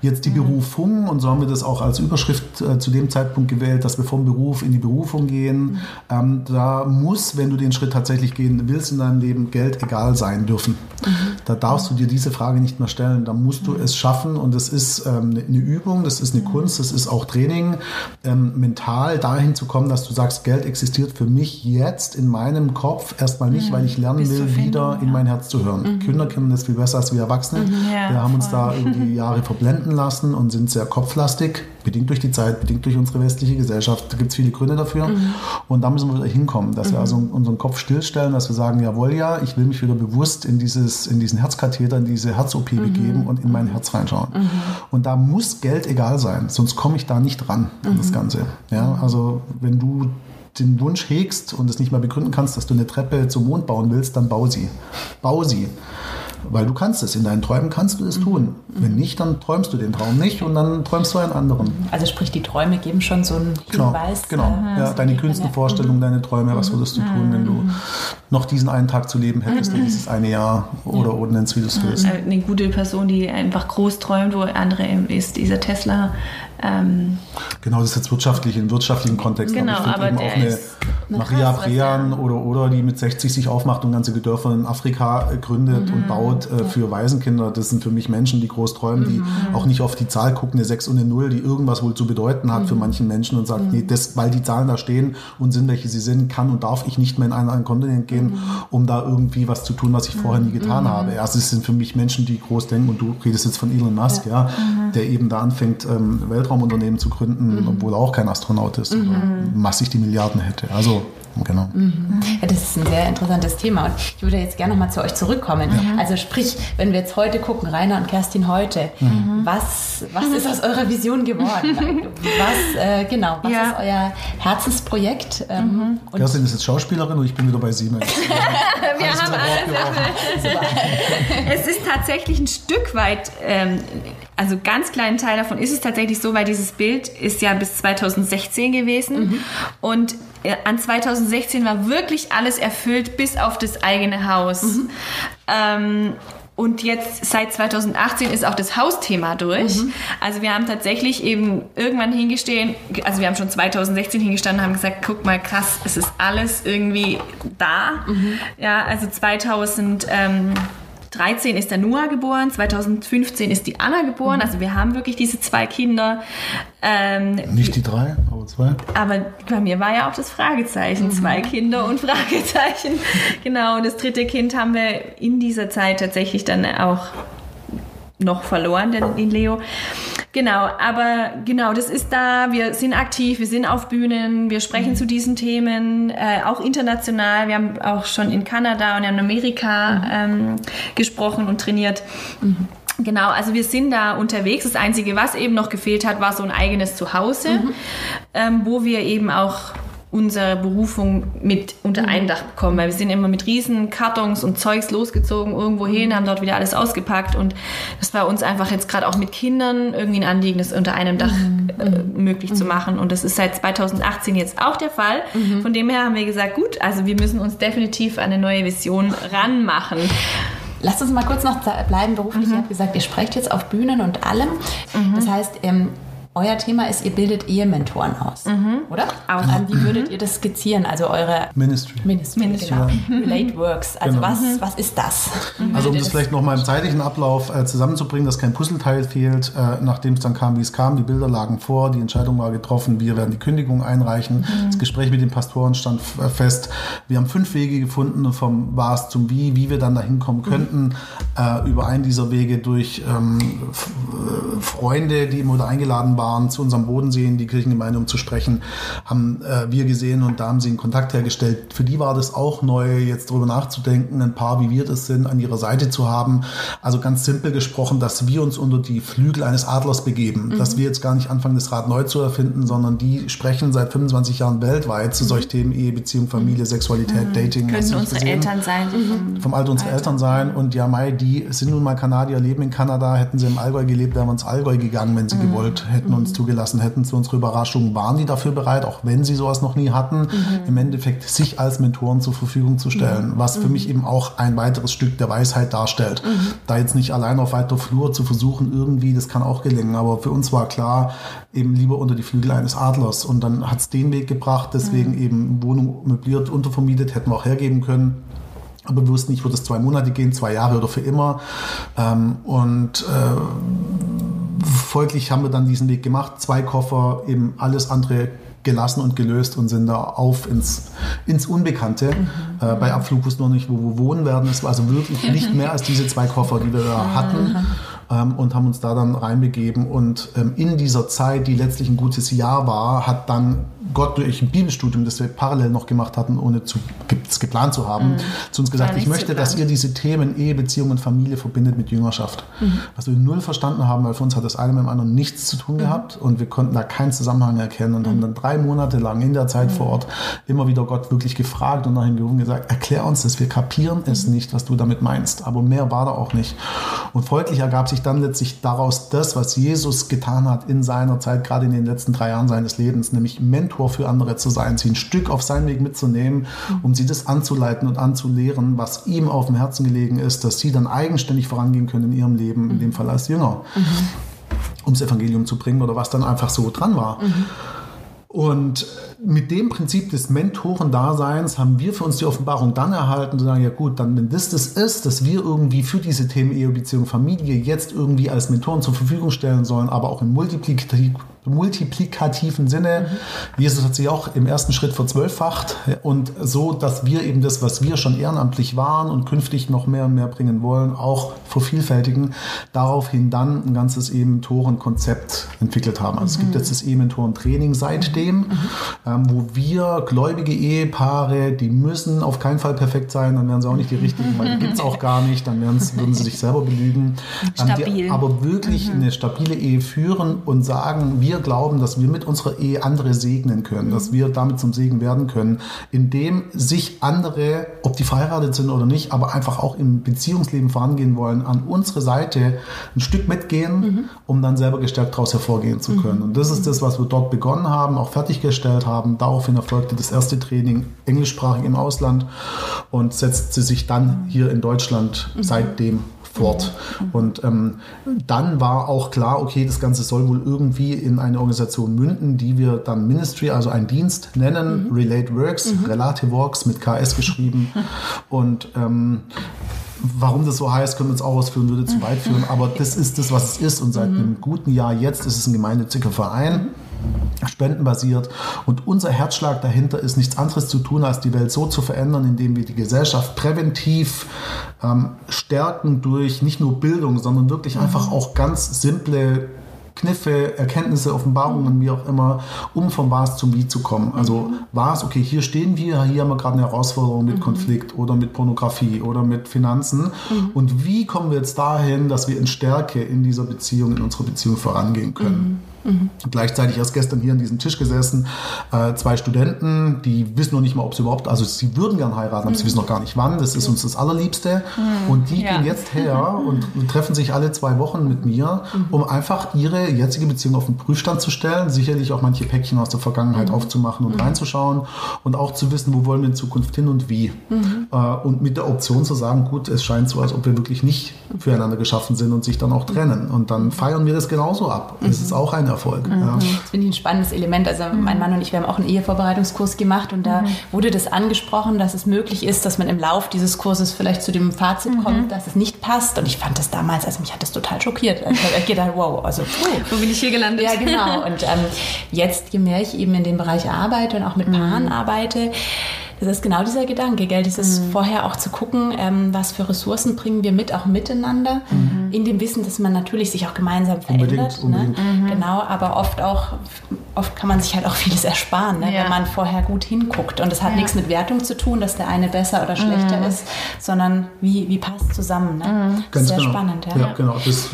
Jetzt die Berufung und so haben wir das auch als Überschrift äh, zu dem Zeitpunkt gewählt, dass wir vom Beruf in die Berufung gehen. Ähm, da muss, wenn du den Schritt tatsächlich gehen willst in deinem Leben, Geld egal sein dürfen. da darfst du dir diese Frage nicht mehr stellen. Da musst du es schaffen und das ist ähm, eine Übung, das ist eine Kunst, das ist auch Training, ähm, mental dahin zu kommen, dass du sagst, Geld existiert für mich jetzt in meinem Kopf erstmal nicht, weil ich lernen will, wieder in mein Herz zu hören. Kinder kennen das viel besser als wir Erwachsene. Ja, wir haben uns voll. da irgendwie [LAUGHS] Jahre verblenden lassen und sind sehr kopflastig, bedingt durch die Zeit, bedingt durch unsere westliche Gesellschaft. Da gibt es viele Gründe dafür. Und da müssen wir wieder hinkommen, dass wir also unseren Kopf stillstellen, dass wir sagen, jawohl, ja, ich will mich wieder bewusst in, dieses, in diesen Herzkatheter, in diese Herz-OP begeben und in mein Herz reinschauen. Und da muss Geld egal sein, sonst komme ich da nicht ran an das Ganze. Ja, also wenn du den Wunsch hegst und es nicht mehr begründen kannst, dass du eine Treppe zum Mond bauen willst, dann bau sie. Bau sie. Weil du kannst es. In deinen Träumen kannst du es tun. Wenn nicht, dann träumst du den Traum nicht und dann träumst du einen anderen. Also sprich, die Träume geben schon so einen Genau, Hinweis. genau. äh, Ja, so deine kühnsten. Vorstellungen, deine Träume, was würdest du tun, wenn du noch diesen einen Tag zu leben hättest, oder dieses eine Jahr oder oder nennst, wie du es willst. Äh, Eine gute Person, die einfach groß träumt, wo andere eben ist, dieser Tesla. Ähm, Genau, das ist jetzt wirtschaftlich, im wirtschaftlichen Kontext. Genau, ich finde aber eben auch eine ist Maria er- oder, oder die mit 60 sich aufmacht und ganze Dörfer in Afrika äh, gründet Mhm. und baut äh, für Waisenkinder. Das sind für mich Menschen, die groß träumen, die Mhm. auch nicht auf die Zahl gucken, eine 6 und eine 0, die irgendwas wohl zu bedeuten hat für Mhm. manchen Menschen und sagt, nee, das, weil die Zahlen da stehen und sind, welche sie sind, kann und darf ich nicht mehr in einen anderen Kontinent gehen, Mhm. um da irgendwie was zu tun, was ich vorher nie getan habe. Also es sind für mich Menschen, die groß denken und du redest jetzt von Elon Musk, ja, Mhm. der eben da anfängt, ähm, Weltraumunternehmen zu gründen, obwohl er auch kein Astronaut ist oder massig die Milliarden hätte. Also, genau. Ja, das ist ein sehr interessantes Thema und ich würde jetzt gerne nochmal zu euch zurückkommen. Also sprich, wenn wir jetzt heute gucken, Rainer und Kerstin heute, was, was ist aus eurer Vision geworden? [LAUGHS] Was, äh, genau, was Ja. ist euer Herzensprojekt? Ähm, und Kerstin ist jetzt Schauspielerin und ich bin wieder bei Siemens. [LAUGHS] wir Alles haben alles. Es ist tatsächlich ein Stück weit, ähm, also ganz kleinen Teil davon ist es tatsächlich so, weil dieses Bild ist ja bis 2016 gewesen und äh, an 2016 war wirklich alles erfüllt, bis auf das eigene Haus. Ähm, und jetzt seit 2018 ist auch das Hausthema durch. Also wir haben tatsächlich eben irgendwann hingestehen, also wir haben schon 2016 hingestanden und haben gesagt, guck mal krass, es ist alles irgendwie da. Ja, also 2000 ähm, 13 ist der Noah geboren, 2015 ist die Anna geboren. Also wir haben wirklich diese zwei Kinder. Ähm, Nicht die drei, aber zwei. aber bei mir war ja auch das Fragezeichen, zwei Kinder und Fragezeichen. [LAUGHS] Genau, und das dritte Kind haben wir in dieser Zeit tatsächlich dann auch noch verloren, den, den Leo. Genau, aber genau, das ist da. Wir sind aktiv, wir sind auf Bühnen, wir sprechen zu diesen Themen, äh, auch international. Wir haben auch schon in Kanada und in Amerika ähm, gesprochen und trainiert. Genau, also wir sind da unterwegs. Das Einzige, was eben noch gefehlt hat, war so ein eigenes Zuhause, ähm, wo wir eben auch unsere Berufung mit unter ein Dach bekommen, weil wir sind immer mit riesen Kartons und Zeugs losgezogen irgendwo hin, haben dort wieder alles ausgepackt. Und das war uns einfach jetzt gerade auch mit Kindern irgendwie ein Anliegen, das unter einem Dach äh, möglich zu machen. Und das ist seit 2018 jetzt auch der Fall. Von dem her haben wir gesagt, gut, also wir müssen uns definitiv an eine neue Vision ranmachen. Lasst uns mal kurz noch bleiben beruflich. Ihr habt gesagt, ihr sprecht jetzt auf Bühnen und allem. Das heißt, ähm, euer Thema ist, ihr bildet Ehementoren aus, oder? Aus. Ähm, wie würdet ihr das skizzieren? Also eure Ministry. Ministry, Ministry. genau. [LAUGHS] Relate Works. Also Genau. was, was ist das? Also um das ihr vielleicht nochmal im zeitlichen Ablauf äh, zusammenzubringen, dass kein Puzzleteil fehlt, äh, nachdem es dann kam, wie es kam, die Bilder lagen vor, die Entscheidung war getroffen, wir werden die Kündigung einreichen, das Gespräch mit den Pastoren stand äh, fest. Wir haben fünf Wege gefunden, vom Was zum Wie, wie wir dann dahin kommen könnten. Äh, über einen dieser Wege durch ähm, äh, Freunde, die immer wieder eingeladen waren, zu unserem Bodensee in die Kirchengemeinde, um zu sprechen, haben äh, wir gesehen und da haben sie einen Kontakt hergestellt. Für die war das auch neu, jetzt darüber nachzudenken, ein Paar, wie wir das sind, an ihrer Seite zu haben. Also ganz simpel gesprochen, dass wir uns unter die Flügel eines Adlers begeben. Dass wir jetzt gar nicht anfangen, das Rad neu zu erfinden, sondern die sprechen seit 25 Jahren weltweit zu solchen Themen Ehe, Beziehung, Familie, Sexualität, Dating. hast Könnten du nicht unsere gesehen? Eltern sein. so vom- vom Alter unserer Eltern sein. Und ja, Mai, die sind nun mal Kanadier, leben in Kanada. Hätten sie im Allgäu gelebt, wären wir ins Allgäu gegangen, wenn sie gewollt hätten, uns zugelassen hätten. Zu unserer Überraschung waren die dafür bereit, auch wenn sie sowas noch nie hatten, im Endeffekt sich als Mentoren zur Verfügung zu stellen. Was für mich eben auch ein weiteres Stück der Weisheit darstellt. Da jetzt nicht allein auf weiter Flur zu versuchen, irgendwie, das kann auch gelingen. Aber für uns war klar, eben lieber unter die Flügel eines Adlers. Und dann hat es den Weg gebracht, deswegen eben Wohnung möbliert, untervermietet, hätten wir auch hergeben können Aber wir wussten nicht, wird es zwei Monate gehen, zwei Jahre oder für immer. Ähm, und äh, folglich haben wir dann diesen Weg gemacht. Zwei Koffer, eben alles andere gelassen und gelöst und sind da auf ins, ins Unbekannte. Mhm. Äh, bei Abflug wussten wir nicht, wo wir wohnen werden. Es war also wirklich [LAUGHS] nicht mehr als diese zwei Koffer, die wir da hatten. Ähm, und haben uns da dann reinbegeben. Und ähm, in dieser Zeit, die letztlich ein gutes Jahr war, hat dann Gott durch ein Bibelstudium, das wir parallel noch gemacht hatten, ohne zu, es geplant zu haben, mhm. zu uns gesagt, ich möchte, dass ihr diese Themen Ehe, Beziehung und Familie verbindet mit Jüngerschaft. Mhm. Was wir null verstanden haben, weil für uns hat das eine mit dem anderen nichts zu tun mhm. gehabt und wir konnten da keinen Zusammenhang erkennen und haben mhm. dann drei Monate lang in der Zeit vor mhm. Ort immer wieder Gott wirklich gefragt und nach ihm gerufen gesagt, erklär uns das, wir kapieren es mhm. nicht, was du damit meinst. Aber mehr war da auch nicht. Und folglich ergab sich dann letztlich daraus das, was Jesus getan hat in seiner Zeit, gerade in den letzten drei Jahren seines Lebens, nämlich Mentor Mentor für andere zu sein, sie ein Stück auf seinen Weg mitzunehmen, um sie das anzuleiten und anzulehren, was ihm auf dem Herzen gelegen ist, dass sie dann eigenständig vorangehen können in ihrem Leben, in dem Fall als Jünger, mhm. ums Evangelium zu bringen oder was dann einfach so dran war. Mhm. Und mit dem Prinzip des Mentorendaseins haben wir für uns die Offenbarung dann erhalten, zu sagen, ja gut, dann wenn das das ist, dass wir irgendwie für diese Themen Ehe, Beziehung, Familie jetzt irgendwie als Mentoren zur Verfügung stellen sollen, aber auch im multiplikativ, multiplikativen Sinne. Mhm. Jesus hat sich auch im ersten Schritt verzwölffacht und so, dass wir eben das, was wir schon ehrenamtlich waren und künftig noch mehr und mehr bringen wollen, auch vervielfältigen, daraufhin dann ein ganzes E-Mentoren-Konzept entwickelt haben. Also mhm. es gibt mhm. jetzt das E-Mentoren-Training seitdem, mhm. ähm, wo wir gläubige Ehepaare, die müssen auf keinen Fall perfekt sein, dann wären sie auch nicht die richtigen, weil die gibt es auch gar nicht, dann würden sie sich selber belügen. Stabil. Ähm, aber wirklich mhm. eine stabile Ehe führen und sagen, wir wir glauben, dass wir mit unserer Ehe andere segnen können, mhm. dass wir damit zum Segen werden können, indem sich andere, ob die verheiratet sind oder nicht, aber einfach auch im Beziehungsleben vorangehen wollen, an unsere Seite ein Stück mitgehen, mhm. um dann selber gestärkt daraus hervorgehen zu können. Mhm. Und das ist das, was wir dort begonnen haben, auch fertiggestellt haben. Daraufhin erfolgte das erste Training englischsprachig im Ausland und setzte sich dann hier in Deutschland mhm. seitdem fort. Mhm. Und ähm, dann war auch klar, okay, das Ganze soll wohl irgendwie in eine Organisation münden, die wir dann Ministry, also einen Dienst nennen, mhm. Relate Works, mhm. Relate Works mit KS geschrieben. [LAUGHS] Und ähm, Warum das so heißt, können wir uns auch ausführen, würde zu weit führen. Aber das ist das, was es ist. Und seit mhm. einem guten Jahr jetzt ist es ein gemeinnütziger Verein. Mhm spendenbasiert. Und unser Herzschlag dahinter ist nichts anderes zu tun, als die Welt so zu verändern, indem wir die Gesellschaft präventiv ähm, stärken durch nicht nur Bildung, sondern wirklich mhm. einfach auch ganz simple Kniffe, Erkenntnisse, Offenbarungen, mhm. wie auch immer, um vom Was zum Wie zu kommen. Also mhm. Was, okay, hier stehen wir, hier haben wir gerade eine Herausforderung mit mhm. Konflikt oder mit Pornografie oder mit Finanzen. Mhm. Und wie kommen wir jetzt dahin, dass wir in Stärke in dieser Beziehung, in unserer Beziehung vorangehen können? Mhm. Gleichzeitig erst gestern hier an diesem Tisch gesessen, äh, zwei Studenten, die wissen noch nicht mal, ob sie überhaupt, also sie würden gern heiraten, aber mhm. sie wissen noch gar nicht wann. Das ist uns das Allerliebste. Mhm. Und die ja. gehen jetzt her [LAUGHS] und treffen sich alle zwei Wochen mit mir, mhm. um einfach ihre jetzige Beziehung auf den Prüfstand zu stellen, sicherlich auch manche Päckchen aus der Vergangenheit mhm. aufzumachen und mhm. reinzuschauen und auch zu wissen, wo wollen wir in Zukunft hin und wie. Äh, und mit der Option zu sagen, gut, es scheint so, als ob wir wirklich nicht füreinander geschaffen sind und sich dann auch trennen. Und dann feiern wir das genauso ab. Es ist auch eine Erfolg. Mhm. Ja. Das finde ich ein spannendes Element. Also mhm. mein Mann und ich, wir haben auch einen Ehevorbereitungskurs gemacht und da mhm. wurde das angesprochen, dass es möglich ist, dass man im Lauf dieses Kurses vielleicht zu dem Fazit mhm. kommt, dass es nicht passt. Und ich fand das damals, also mich hat das total schockiert. Also ich habe gedacht, wow, also puh. [LAUGHS] wo bin ich hier gelandet? Ja, genau. [LAUGHS] Und ähm, jetzt, je mehr ich eben in dem Bereich arbeite und auch mit Paaren mhm. arbeite, das ist genau dieser Gedanke, gell? Dieses mhm. vorher auch zu gucken, ähm, was für Ressourcen bringen wir mit, auch miteinander, mhm. in dem Wissen, dass man natürlich sich auch gemeinsam verändert. Unbedingt, ne? unbedingt. Mhm. Genau, aber oft auch, oft kann man sich halt auch [LAUGHS] vieles ersparen, ne? ja. wenn man vorher gut hinguckt. Und das hat ja. nichts mit Wertung zu tun, dass der eine besser oder schlechter mhm. ist, sondern wie, wie passt zusammen. Ne? Mhm. Ganz sehr genau. spannend. Ja, ja genau. Das,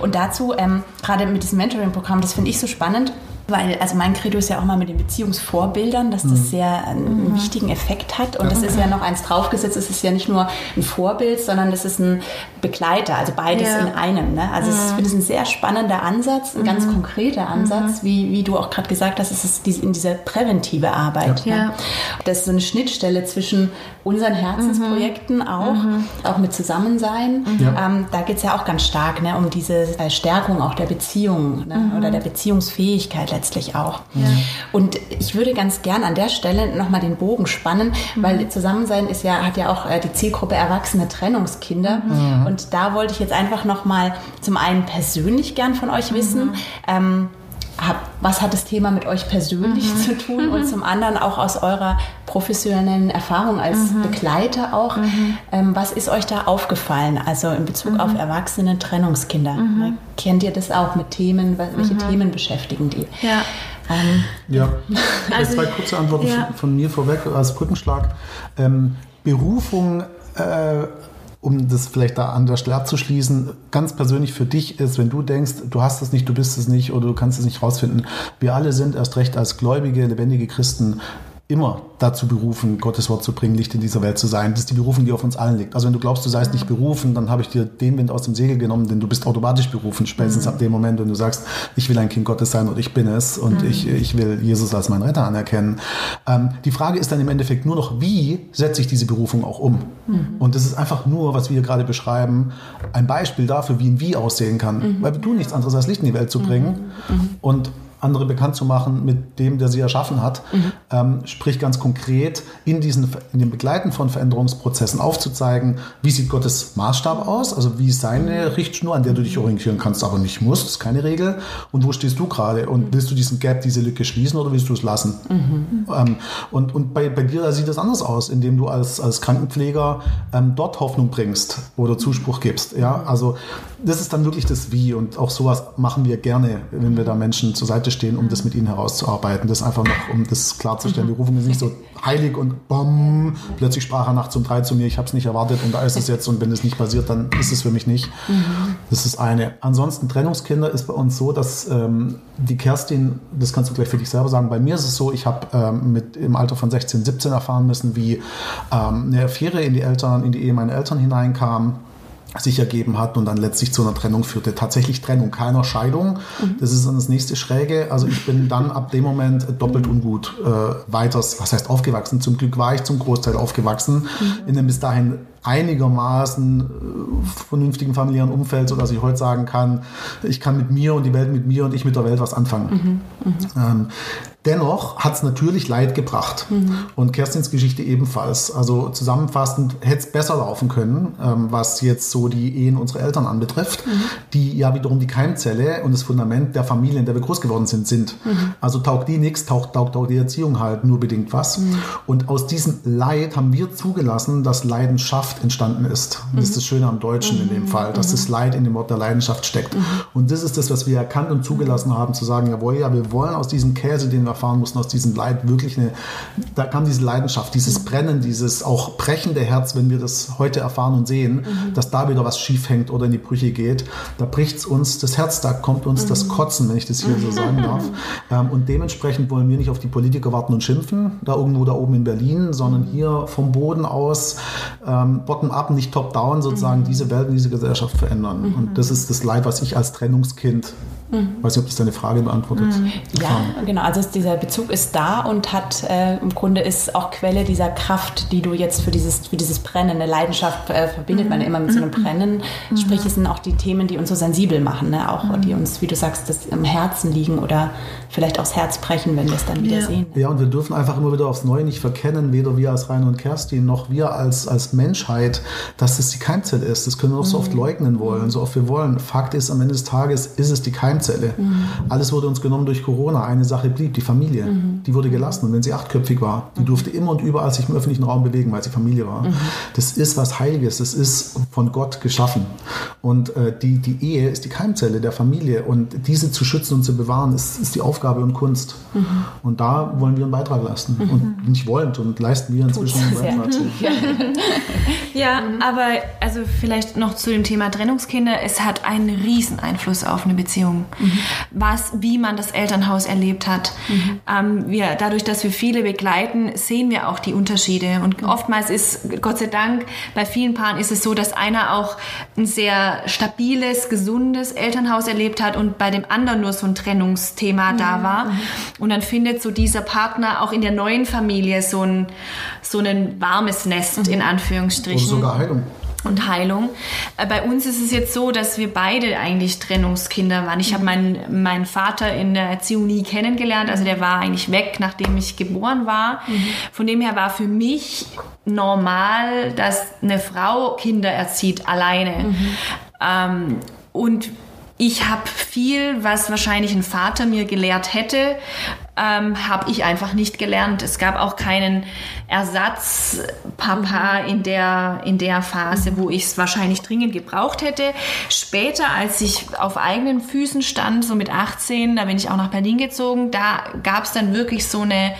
Und dazu, ähm, gerade mit diesem Mentoring-Programm, das finde ich so spannend, weil, also mein Credo ist ja auch mal mit den Beziehungsvorbildern, dass das mhm. sehr einen mhm. wichtigen Effekt hat. Und das ist ja noch eins draufgesetzt, es ist ja nicht nur ein Vorbild, sondern das ist ein Begleiter, also beides ja. in einem. Ne? Also mhm. ich finde es ein sehr spannender Ansatz, ein ganz mhm. konkreter Ansatz, mhm. wie, wie du auch gerade gesagt hast, es ist in dieser präventive Arbeit. Ja. Ne? Das ist so eine Schnittstelle zwischen unseren Herzensprojekten auch, auch mit Zusammensein. Ja. Ähm, da geht es ja auch ganz stark ne, um diese Stärkung auch der Beziehung ne? oder der Beziehungsfähigkeit letztlich auch. Ja. Und ich würde ganz gern an der Stelle nochmal den Bogen spannen, mhm. weil Zusammensein ist ja, hat ja auch äh, die Zielgruppe erwachsene Trennungskinder. Mhm. Und da wollte ich jetzt einfach nochmal zum einen persönlich gern von euch wissen, mhm. ähm, hab, was hat das Thema mit euch persönlich mhm. zu tun und zum anderen auch aus eurer professionellen Erfahrung als mhm. Begleiter auch, mhm. ähm, was ist euch da aufgefallen, also in Bezug auf mhm. Erwachsene Trennungskinder? Mhm. Ne? Kennt ihr das auch mit Themen, welche mhm. Themen beschäftigen die? Ja. Ähm, ja, [LAUGHS] also, zwei kurze Antworten ja. von mir vorweg als Brückenschlag. Ähm, Berufung äh, um das vielleicht da an der Stelle abzuschließen, ganz persönlich für dich ist, wenn du denkst, du hast es nicht, du bist es nicht oder du kannst es nicht rausfinden. Wir alle sind erst recht als gläubige, lebendige Christen immer dazu berufen, Gottes Wort zu bringen, Licht in dieser Welt zu sein. Das ist die Berufung, die auf uns allen liegt. Also wenn du glaubst, du seist nicht berufen, dann habe ich dir den Wind aus dem Segel genommen, denn du bist automatisch berufen, spätestens mhm. ab dem Moment, wenn du sagst, ich will ein Kind Gottes sein und ich bin es und mhm. ich, ich will Jesus als meinen Retter anerkennen. Ähm, die Frage ist dann im Endeffekt nur noch, wie setze ich diese Berufung auch um? Mhm. Und das ist einfach nur, was wir hier gerade beschreiben, ein Beispiel dafür, wie ein Wie aussehen kann. Mhm. Weil wir tun nichts anderes, als Licht in die Welt zu bringen. Mhm. Mhm. Und andere bekannt zu machen mit dem, der sie erschaffen hat. Mhm. Ähm, sprich ganz konkret in, diesen, in dem Begleiten von Veränderungsprozessen aufzuzeigen, wie sieht Gottes Maßstab aus, also wie ist seine Richtschnur, an der du dich orientieren kannst, aber nicht musst, das ist keine Regel. Und wo stehst du gerade? Und willst du diesen Gap, diese Lücke schließen oder willst du es lassen? Mhm. Ähm, und und bei, bei dir sieht das anders aus, indem du als, als Krankenpfleger ähm, dort Hoffnung bringst oder Zuspruch gibst. Ja, also das ist dann wirklich das Wie und auch sowas machen wir gerne, wenn wir da Menschen zur Seite stehen, um das mit ihnen herauszuarbeiten. Das einfach noch, um das klarzustellen. Die Berufung ist nicht so heilig und bam, plötzlich sprach er nachts um drei zu mir, ich habe es nicht erwartet und da ist es jetzt und wenn es nicht passiert, dann ist es für mich nicht. Das ist eine. Ansonsten Trennungskinder ist bei uns so, dass ähm, die Kerstin, das kannst du gleich für dich selber sagen, bei mir ist es so, ich habe ähm, mit im Alter von 16, 17 erfahren müssen, wie ähm, eine Affäre in die Eltern, in die Ehe meiner Eltern hineinkam sich ergeben hat und dann letztlich zu einer Trennung führte. Tatsächlich Trennung, keiner Scheidung. Mhm. Das ist dann das nächste Schräge. Also ich bin dann ab dem Moment doppelt ungut äh, weiters, was heißt aufgewachsen. Zum Glück war ich zum Großteil aufgewachsen mhm. in einem bis dahin einigermaßen äh, vernünftigen familiären Umfeld, sodass ich heute sagen kann, ich kann mit mir und die Welt mit mir und ich mit der Welt was anfangen. Mhm. Mhm. Ähm, Dennoch hat es natürlich Leid gebracht. Mhm. Und Kerstins Geschichte ebenfalls. Also zusammenfassend hätte es besser laufen können, ähm, was jetzt so die Ehen unserer Eltern anbetrifft, mhm. die ja wiederum die Keimzelle und das Fundament der Familie, in der wir groß geworden sind, sind. Mhm. Also taugt die nichts, taugt, taugt, taugt die Erziehung halt nur bedingt was. Mhm. Und aus diesem Leid haben wir zugelassen, dass Leidenschaft entstanden ist. Und das ist das Schöne am Deutschen in dem mhm. Fall, dass das Leid in dem Wort der Leidenschaft steckt. Mhm. Und das ist das, was wir erkannt und zugelassen haben, zu sagen, jawohl, ja, wir wollen aus diesem Käse, den wir erfahren mussten, aus diesem Leid wirklich eine, da kam diese Leidenschaft, dieses Brennen, dieses auch brechende Herz, wenn wir das heute erfahren und sehen, mhm. dass da wieder was schief hängt oder in die Brüche geht, da bricht es uns das Herz, da kommt uns mhm. das Kotzen, wenn ich das hier so [LAUGHS] sagen darf. Ähm, und dementsprechend wollen wir nicht auf die Politiker warten und schimpfen, da irgendwo da oben in Berlin, sondern hier vom Boden aus, ähm, bottom-up, nicht top-down, sozusagen mhm. diese Welt und diese Gesellschaft verändern. Mhm. Und das ist das Leid, was ich als Trennungskind Mhm. Weiß nicht, ob das deine Frage beantwortet. Mhm. Ja, genau. Also dieser Bezug ist da und hat äh, im Grunde ist auch Quelle dieser Kraft, die du jetzt für dieses, für dieses Brennen, eine Leidenschaft äh, verbindet mhm. man immer mit so einem mhm. Brennen. Mhm. Sprich, es sind auch die Themen, die uns so sensibel machen, ne? auch die mhm. uns, wie du sagst, das im Herzen liegen oder vielleicht aufs Herz brechen, wenn wir es dann wieder ja. sehen. Ja, und wir dürfen einfach immer wieder aufs Neue nicht verkennen, weder wir als Rainer und Kerstin noch wir als, als Menschheit, dass es die Keimzelle ist. Das können wir auch so oft leugnen wollen, so oft wir wollen. Fakt ist, am Ende des Tages ist es die Keimzelle. Mhm. Alles wurde uns genommen durch Corona. Eine Sache blieb, die Familie. Mhm. Die wurde gelassen. Und wenn sie achtköpfig war, die durfte immer und überall sich im öffentlichen Raum bewegen, weil sie Familie war. Das ist was Heiliges. Das ist von Gott geschaffen. Und äh, die, die Ehe ist die Keimzelle der Familie. Und diese zu schützen und zu bewahren, ist, ist die Aufgabe und Kunst. Und da wollen wir einen Beitrag leisten. Mhm. Und nicht wollen, und leisten wir inzwischen einen Beitrag. [LAUGHS] ja, aber also vielleicht noch zu dem Thema Trennungskinder. Es hat einen riesen Einfluss auf eine Beziehung. Mhm was, wie man das Elternhaus erlebt hat. Mhm. Ähm, wir, dadurch, dass wir viele begleiten, sehen wir auch die Unterschiede. Und mhm. oftmals ist, Gott sei Dank, bei vielen Paaren ist es so, dass einer auch ein sehr stabiles, gesundes Elternhaus erlebt hat und bei dem anderen nur so ein Trennungsthema mhm. da war. Mhm. Und dann findet so dieser Partner auch in der neuen Familie so ein, so ein warmes Nest, mhm. in Anführungsstrichen. Oder sogar Heilung. und Heilung. Äh, bei uns ist es jetzt so, dass wir beide eigentlich Trennungskinder waren. Ich habe meinen, meinen Vater in der Erziehung nie kennengelernt, also der war eigentlich weg, nachdem ich geboren war. Mhm. Von dem her war für mich normal, dass eine Frau Kinder erzieht alleine. Mhm. Ähm, und ich habe viel, was wahrscheinlich ein Vater mir gelehrt hätte, ähm, habe ich einfach nicht gelernt. Es gab auch keinen Ersatzpapa in der, in der Phase, wo ich es wahrscheinlich dringend gebraucht hätte. Später, als ich auf eigenen Füßen stand, so mit 18, da bin ich auch nach Berlin gezogen, da gab es dann wirklich so eine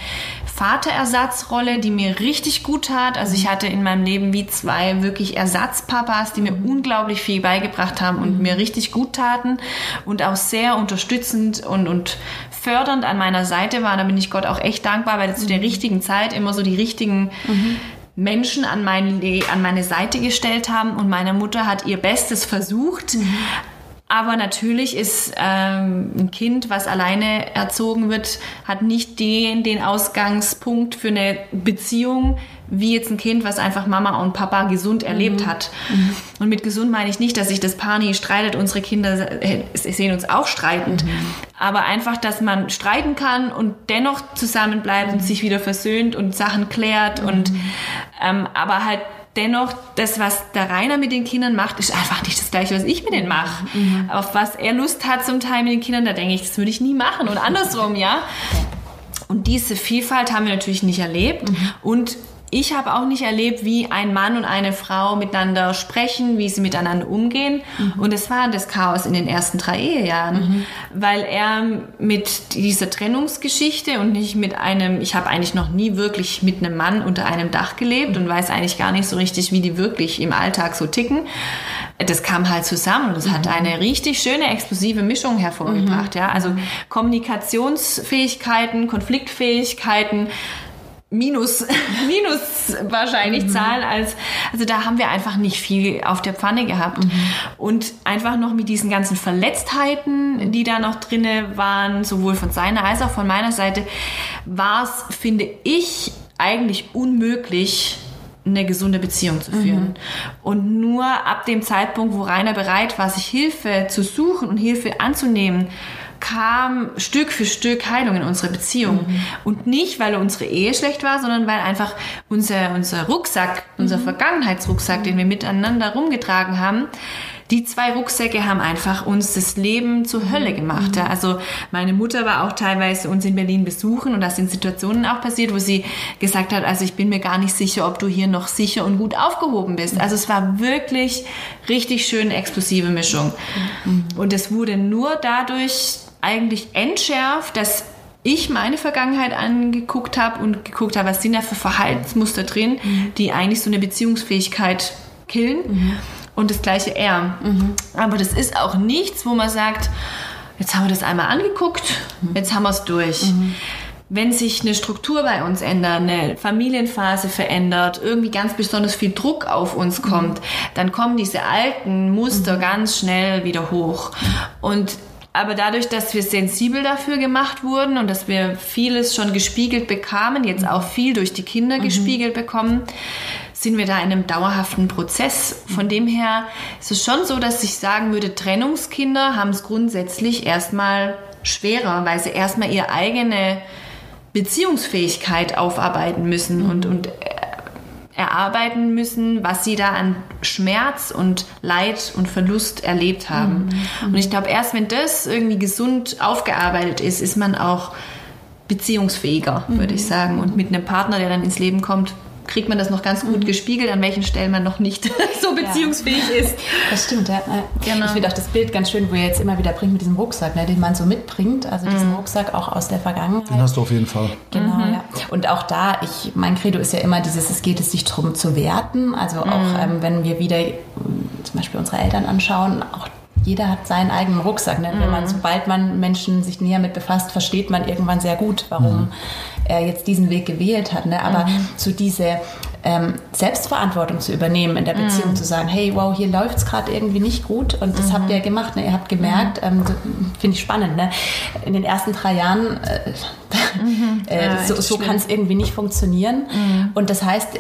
Vaterersatzrolle, die mir richtig gut tat. Also ich hatte in meinem Leben wie zwei wirklich Ersatzpapas, die mir unglaublich viel beigebracht haben und mir richtig gut taten und auch sehr unterstützend und, und fördernd an meiner Seite waren. Da bin ich Gott auch echt dankbar, weil zu der mhm. richtigen Zeit immer so die richtigen mhm. Menschen an, mein, an meine Seite gestellt haben und meine Mutter hat ihr Bestes versucht. Mhm. Aber natürlich ist ähm, ein Kind, was alleine erzogen wird, hat nicht den, den Ausgangspunkt für eine Beziehung, wie jetzt ein Kind, was einfach Mama und Papa gesund erlebt mhm. hat. Mhm. Und mit gesund meine ich nicht, dass sich das Paar nie streitet. Unsere Kinder äh, sehen uns auch streitend. Mhm. Aber einfach, dass man streiten kann und dennoch zusammenbleibt und sich wieder versöhnt und Sachen klärt und mhm. ähm, aber halt dennoch, das, was der Rainer mit den Kindern macht, ist einfach nicht das Gleiche, was ich mit denen mache. Mhm. Auf was er Lust hat zum Teil mit den Kindern, da denke ich, das würde ich nie machen. Und andersrum, ja. Und diese Vielfalt haben wir natürlich nicht erlebt. Mhm. Und ich habe auch nicht erlebt, wie ein Mann und eine Frau miteinander sprechen, wie sie miteinander umgehen. Mhm. Und es war das Chaos in den ersten drei Ehejahren, mhm. weil er mit dieser Trennungsgeschichte und nicht mit einem, ich habe eigentlich noch nie wirklich mit einem Mann unter einem Dach gelebt und weiß eigentlich gar nicht so richtig, wie die wirklich im Alltag so ticken. Das kam halt zusammen und das hat mhm. eine richtig schöne explosive Mischung hervorgebracht. Mhm. Ja, also Kommunikationsfähigkeiten, Konfliktfähigkeiten, Minus, [LAUGHS] Minus wahrscheinlich mhm. Zahlen als, also da haben wir einfach nicht viel auf der Pfanne gehabt. Mhm. Und einfach noch mit diesen ganzen Verletztheiten, die da noch drinne waren, sowohl von seiner als auch von meiner Seite, war es, finde ich, eigentlich unmöglich, eine gesunde Beziehung zu führen. Mhm. Und nur ab dem Zeitpunkt, wo Rainer bereit war, sich Hilfe zu suchen und Hilfe anzunehmen, kam Stück für Stück Heilung in unsere Beziehung. Mhm. Und nicht, weil unsere Ehe schlecht war, sondern weil einfach unser, unser Rucksack, unser mhm. Vergangenheitsrucksack, den wir miteinander rumgetragen haben, die zwei Rucksäcke haben einfach uns das Leben zur Hölle gemacht. Ja. Also meine Mutter war auch teilweise uns in Berlin besuchen und da sind Situationen auch passiert, wo sie gesagt hat, also ich bin mir gar nicht sicher, ob du hier noch sicher und gut aufgehoben bist. Also es war wirklich richtig schön explosive Mischung. Mhm. Und es wurde nur dadurch eigentlich entschärft, dass ich meine Vergangenheit angeguckt habe und geguckt habe, was sind da für Verhaltensmuster drin, mhm. die eigentlich so eine Beziehungsfähigkeit killen. Mhm. Und das gleiche er. Mhm. Aber das ist auch nichts, wo man sagt, jetzt haben wir das einmal angeguckt, mhm. jetzt haben wir es durch. Mhm. Wenn sich eine Struktur bei uns ändert, eine Familienphase verändert, irgendwie ganz besonders viel Druck auf uns kommt, dann kommen diese alten Muster ganz schnell wieder hoch. Und aber dadurch, dass wir sensibel dafür gemacht wurden und dass wir vieles schon gespiegelt bekamen, jetzt auch viel durch die Kinder mhm. gespiegelt bekommen, sind wir da in einem dauerhaften Prozess. Von dem her ist es schon so, dass ich sagen würde, Trennungskinder haben es grundsätzlich erstmal schwerer, weil sie erstmal ihre eigene Beziehungsfähigkeit aufarbeiten müssen mhm. und, und erarbeiten müssen, was sie da an Schmerz und Leid und Verlust erlebt haben. Mhm. Und ich glaube, erst wenn das irgendwie gesund aufgearbeitet ist, ist man auch beziehungsfähiger, würde ich mhm. sagen. Und mit einem Partner, der dann ins Leben kommt, kriegt man das noch ganz gut mhm. gespiegelt, an welchen Stellen man noch nicht [LAUGHS] so beziehungsfähig ja. ist. Das stimmt, ja. Genau. Ich finde auch das Bild ganz schön, wo ihr jetzt immer wieder bringt mit diesem Rucksack, ne, den man so mitbringt, also mhm. diesen Rucksack auch aus der Vergangenheit. Den hast du auf jeden Fall. Genau, mhm. ja. Und auch da, ich, mein Credo ist ja immer dieses, es geht es sich darum zu werten, also auch mhm. ähm, wenn wir wieder zum Beispiel unsere Eltern anschauen, auch jeder hat seinen eigenen Rucksack. Ne? Mhm. Wenn man, sobald man Menschen sich näher mit befasst, versteht man irgendwann sehr gut, warum mhm. er jetzt diesen Weg gewählt hat. Ne? Aber mhm. so diese ähm, Selbstverantwortung zu übernehmen in der Beziehung, mhm. zu sagen, hey, wow, hier läuft es gerade irgendwie nicht gut und das habt mhm. ihr gemacht. Ne? Ihr habt gemerkt, mhm. ähm, finde ich spannend. Ne? In den ersten drei Jahren, äh, [LAUGHS] äh, ja, so, so kann es irgendwie nicht funktionieren. Und das heißt,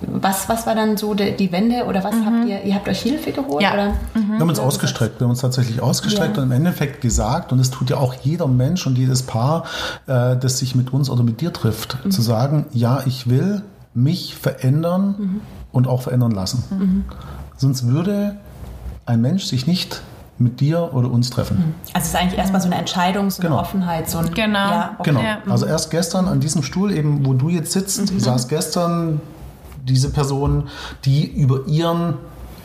was, was war dann so die, die Wende oder was habt ihr, ihr habt euch Hilfe geholt? Ja. Oder? Wir haben uns ausgestreckt, wir haben uns tatsächlich ausgestreckt Ja. und im Endeffekt gesagt, und das tut ja auch jeder Mensch und jedes Paar, äh, das sich mit uns oder mit dir trifft, Mhm. zu sagen, ja, ich will mich verändern Mhm. und auch verändern lassen. Sonst würde ein Mensch sich nicht mit dir oder uns treffen. Also es ist eigentlich erstmal so eine Entscheidung, so eine Genau. Offenheit, so ein Genau. Ja, okay. Genau. Also erst gestern an diesem Stuhl, eben wo du jetzt sitzt, saß gestern diese Person, die über ihren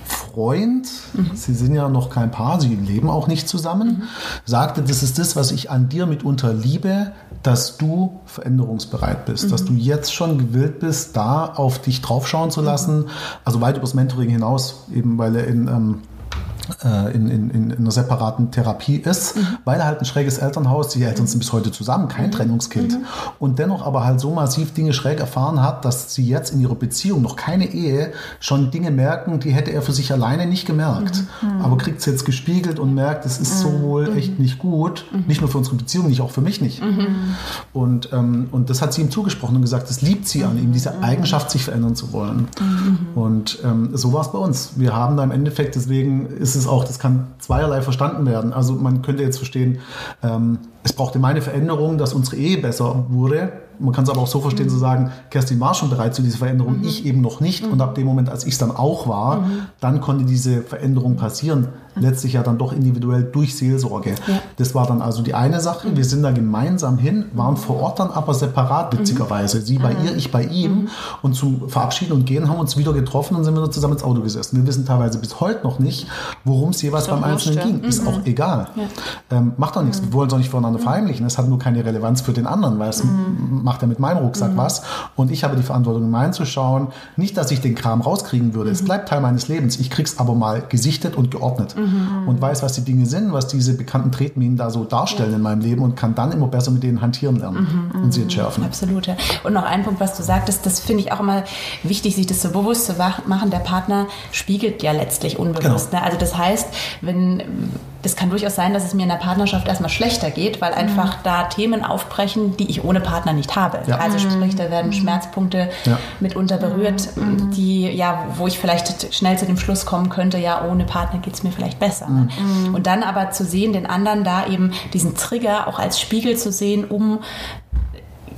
Freund, sie sind ja noch kein Paar, sie leben auch nicht zusammen, sagte, das ist das, was ich an dir mitunter liebe, dass du veränderungsbereit bist, dass du jetzt schon gewillt bist, da auf dich draufschauen zu lassen, also weit übers Mentoring hinaus, eben weil er in ähm, äh, in, in, in einer separaten Therapie ist, weil er halt ein schräges Elternhaus, die Eltern sind bis heute zusammen, kein Trennungskind, und dennoch aber halt so massiv Dinge schräg erfahren hat, dass sie jetzt in ihrer Beziehung, noch keine Ehe, schon Dinge merken, die hätte er für sich alleine nicht gemerkt. Aber kriegt es jetzt gespiegelt und merkt, es ist so wohl echt nicht gut, nicht nur für unsere Beziehung, nicht auch für mich nicht. Und, ähm, und das hat sie ihm zugesprochen und gesagt, das liebt sie an ihm, diese Eigenschaft, sich verändern zu wollen. Und ähm, so war es bei uns. Wir haben da im Endeffekt, deswegen ist es auch, das kann zweierlei verstanden werden. Also man könnte jetzt verstehen, ähm, es brauchte meine Veränderung, dass unsere Ehe besser wurde. Man kann es aber auch so verstehen, zu sagen, Kerstin war schon bereit zu dieser Veränderung, ich eben noch nicht. Und ab dem Moment, als ich es dann auch war, dann konnte diese Veränderung passieren. Letztlich ja dann doch individuell durch Seelsorge. Das war dann also die eine Sache. Wir sind da gemeinsam hin, waren vor Ort dann aber separat, witzigerweise. Sie bei ihr, ich bei ihm. Und zum Verabschieden und Gehen haben wir uns wieder getroffen und sind wieder zusammen ins Auto gesessen. Wir wissen teilweise bis heute noch nicht, worum es jeweils beim Einzelnen ja. ging. Ist auch egal. Ähm, macht doch nichts. Wir wollen es auch nicht voneinander verheimlichen. Es hat nur keine Relevanz für den anderen, weil es macht er mit meinem Rucksack was. Und ich habe die Verantwortung, meinen zu schauen. Nicht, dass ich den Kram rauskriegen würde. Es bleibt Teil meines Lebens. Ich krieg's aber mal gesichtet und geordnet. Und weiß, was die Dinge sind, was diese bekannten Tretminen da so darstellen in meinem Leben und kann dann immer besser mit denen hantieren lernen und sie entschärfen. Absolut. ja. Und noch ein Punkt, was du sagtest, das finde ich auch immer wichtig, sich das so bewusst zu machen. Der Partner spiegelt ja letztlich unbewusst. Genau. Ne? Also das heißt, wenn das kann durchaus sein, dass es mir in der Partnerschaft erstmal schlechter geht, weil einfach da Themen aufbrechen, die ich ohne Partner nicht habe. Ja. Also sprich, da werden Schmerzpunkte Ja. mitunter berührt, die ja, wo ich vielleicht schnell zu dem Schluss kommen könnte, ja, ohne Partner geht es mir vielleicht besser. Ne? Und dann aber zu sehen, den anderen da eben diesen Trigger auch als Spiegel zu sehen, um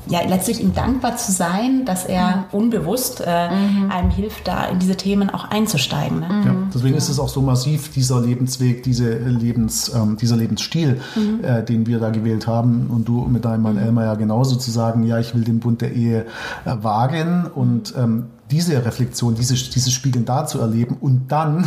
ja, letztlich ihm dankbar zu sein, dass er unbewusst äh, einem hilft, da in diese Themen auch einzusteigen. Ne? Ja, deswegen ist es auch so massiv, dieser Lebensweg, diese Lebens, ähm, dieser Lebensstil, äh, den wir da gewählt haben. Und du mit deinem Mann Elmar ja genauso zu sagen, ja, ich will den Bund der Ehe äh, wagen und ähm, diese Reflexion, diese, dieses Spiegeln da zu erleben und dann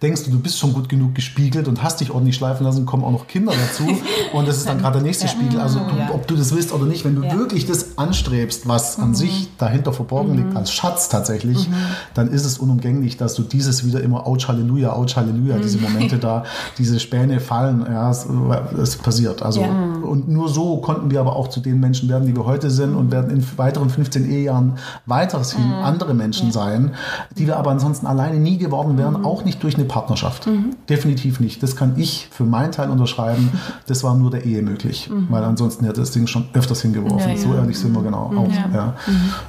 denkst du, du bist schon gut genug gespiegelt und hast dich ordentlich schleifen lassen, kommen auch noch Kinder dazu [LAUGHS] und das ist dann gerade der nächste Spiegel. Also du, Ja. ob du das willst oder nicht, wenn du Ja. wirklich das anstrebst, was an sich dahinter verborgen liegt, als Schatz tatsächlich, dann ist es unumgänglich, dass du dieses wieder immer Ouch Halleluja, Ouch Halleluja, diese Momente da, diese Späne fallen, ja, es, es passiert. Also Ja. und nur so konnten wir aber auch zu den Menschen werden, die wir heute sind und werden in weiteren 15 Ehejahren weiterhin andere Menschen sein, die wir aber ansonsten alleine nie geworden wären, auch nicht durch eine Partnerschaft. Definitiv nicht. Das kann ich für meinen Teil unterschreiben. [LAUGHS] Das war nur der Ehe möglich, weil ansonsten hätte das Ding schon öfters hingeworfen. Ja, So ja. ehrlich sind wir genau auch. Ja.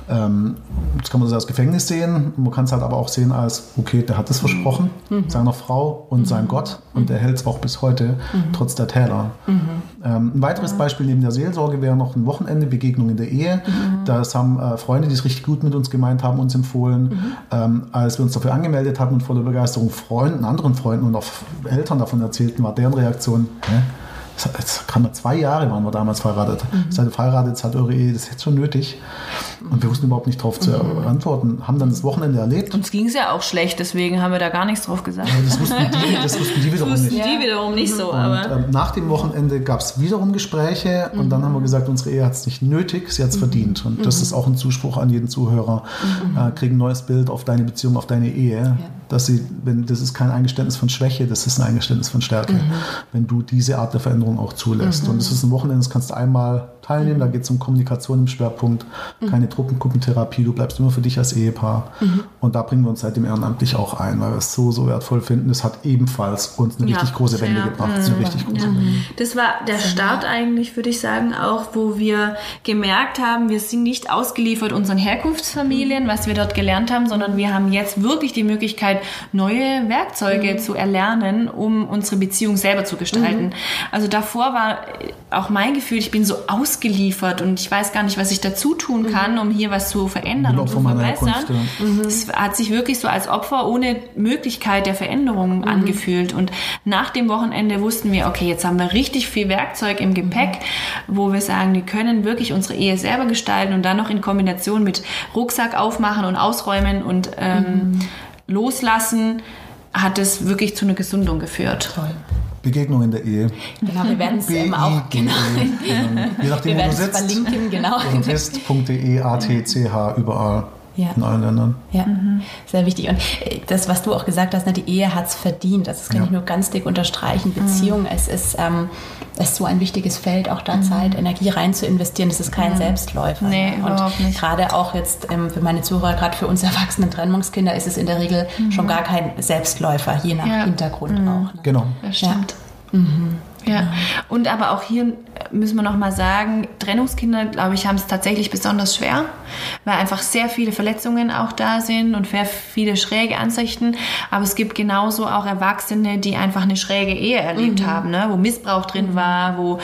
Ähm, das kann man so als Gefängnis sehen. Man kann es halt aber auch sehen als, okay, der hat es versprochen, seiner Frau und sein Gott und der hält es auch bis heute, trotz der Täler. Ähm, ein weiteres Beispiel neben der Seelsorge wäre noch ein Wochenende, Begegnung in der Ehe. Das haben äh, Freunde, die es richtig gut mit uns gemeint haben, uns empfohlen. Ähm, als wir uns dafür angemeldet hatten und voller Begeisterung Freunden, anderen Freunden und auch Eltern davon erzählten, war deren Reaktion, Hä? Das Jetzt kann man zwei Jahre waren wir damals verheiratet. Seid ihr verheiratet, hat eure Ehe, das ist jetzt schon nötig. Und wir wussten überhaupt nicht darauf zu antworten. Haben dann das Wochenende erlebt. Uns ging es ja auch schlecht, deswegen haben wir da gar nichts drauf gesagt. Das wussten die, [LAUGHS] das wussten die wiederum Wussten nicht. die wiederum nicht so, Und aber. ähm, nach dem Wochenende gab es wiederum Gespräche und dann haben wir gesagt, unsere Ehe hat es nicht nötig, sie hat es verdient. Und das ist auch ein Zuspruch an jeden Zuhörer. Äh, krieg ein neues Bild auf deine Beziehung, auf deine Ehe. Dass sie, wenn, das ist kein Eingeständnis von Schwäche, das ist ein Eingeständnis von Stärke, wenn du diese Art der Veränderung auch zulässt. Und das ist ein Wochenende, das kannst du einmal teilnehmen, da geht es um Kommunikation im Schwerpunkt, keine Truppengruppentherapie, du bleibst immer für dich als Ehepaar. Mhm. Und da bringen wir uns seitdem ehrenamtlich auch ein, weil wir es so, so wertvoll finden. Es hat ebenfalls uns eine ja, richtig große Wende gebracht. Mhm. Eine richtig große ja. Wende. Das war der Start eigentlich, würde ich sagen, auch, wo wir gemerkt haben, wir sind nicht ausgeliefert unseren Herkunftsfamilien, was wir dort gelernt haben, sondern wir haben jetzt wirklich die Möglichkeit, neue Werkzeuge mhm. zu erlernen, um unsere Beziehung selber zu gestalten. Mhm. Also davor war auch mein Gefühl, ich bin so ausgeliefert und ich weiß gar nicht, was ich dazu tun mhm. kann, um hier was zu verändern und zu verbessern. Mhm. Es hat sich wirklich so als Opfer ohne Möglichkeit der Veränderung mhm. angefühlt. Und nach dem Wochenende wussten wir, okay, jetzt haben wir richtig viel Werkzeug im Gepäck, wo wir sagen, wir können wirklich unsere Ehe selber gestalten und dann noch in Kombination mit Rucksack aufmachen und ausräumen und ähm, mhm. loslassen, hat es wirklich zu einer Gesundung geführt. Toll. Begegnung in der Ehe. Genau, wir werden es eben auch genau. genau. Je nachdem, wir wo du sitzt. verlinken, genau. Fest.de, ATCH, überall. Ja. In allen Ländern. Ja, mhm. sehr wichtig. Und äh, das, was du auch gesagt hast, ne, die Ehe hat es verdient. Das kann ja. ich nur ganz dick unterstreichen. Beziehung, mhm. es ist, ähm, ist so ein wichtiges Feld, auch da mhm. Zeit, Energie rein zu investieren. Das ist kein mhm. Selbstläufer. Nee, ne? Und nicht. gerade auch jetzt ähm, für meine Zuhörer, gerade für uns erwachsenen Trennungskinder, ist es in der Regel mhm. schon gar kein Selbstläufer, je nach ja. Hintergrund mhm. auch. Ne? Genau. Das stimmt. Ja. Ja, und aber auch hier müssen wir nochmal sagen, Trennungskinder, glaube ich, haben es tatsächlich besonders schwer, weil einfach sehr viele Verletzungen auch da sind und sehr viele schräge Ansichten. Aber es gibt genauso auch Erwachsene, die einfach eine schräge Ehe erlebt mhm. haben, ne? wo Missbrauch drin mhm. war, wo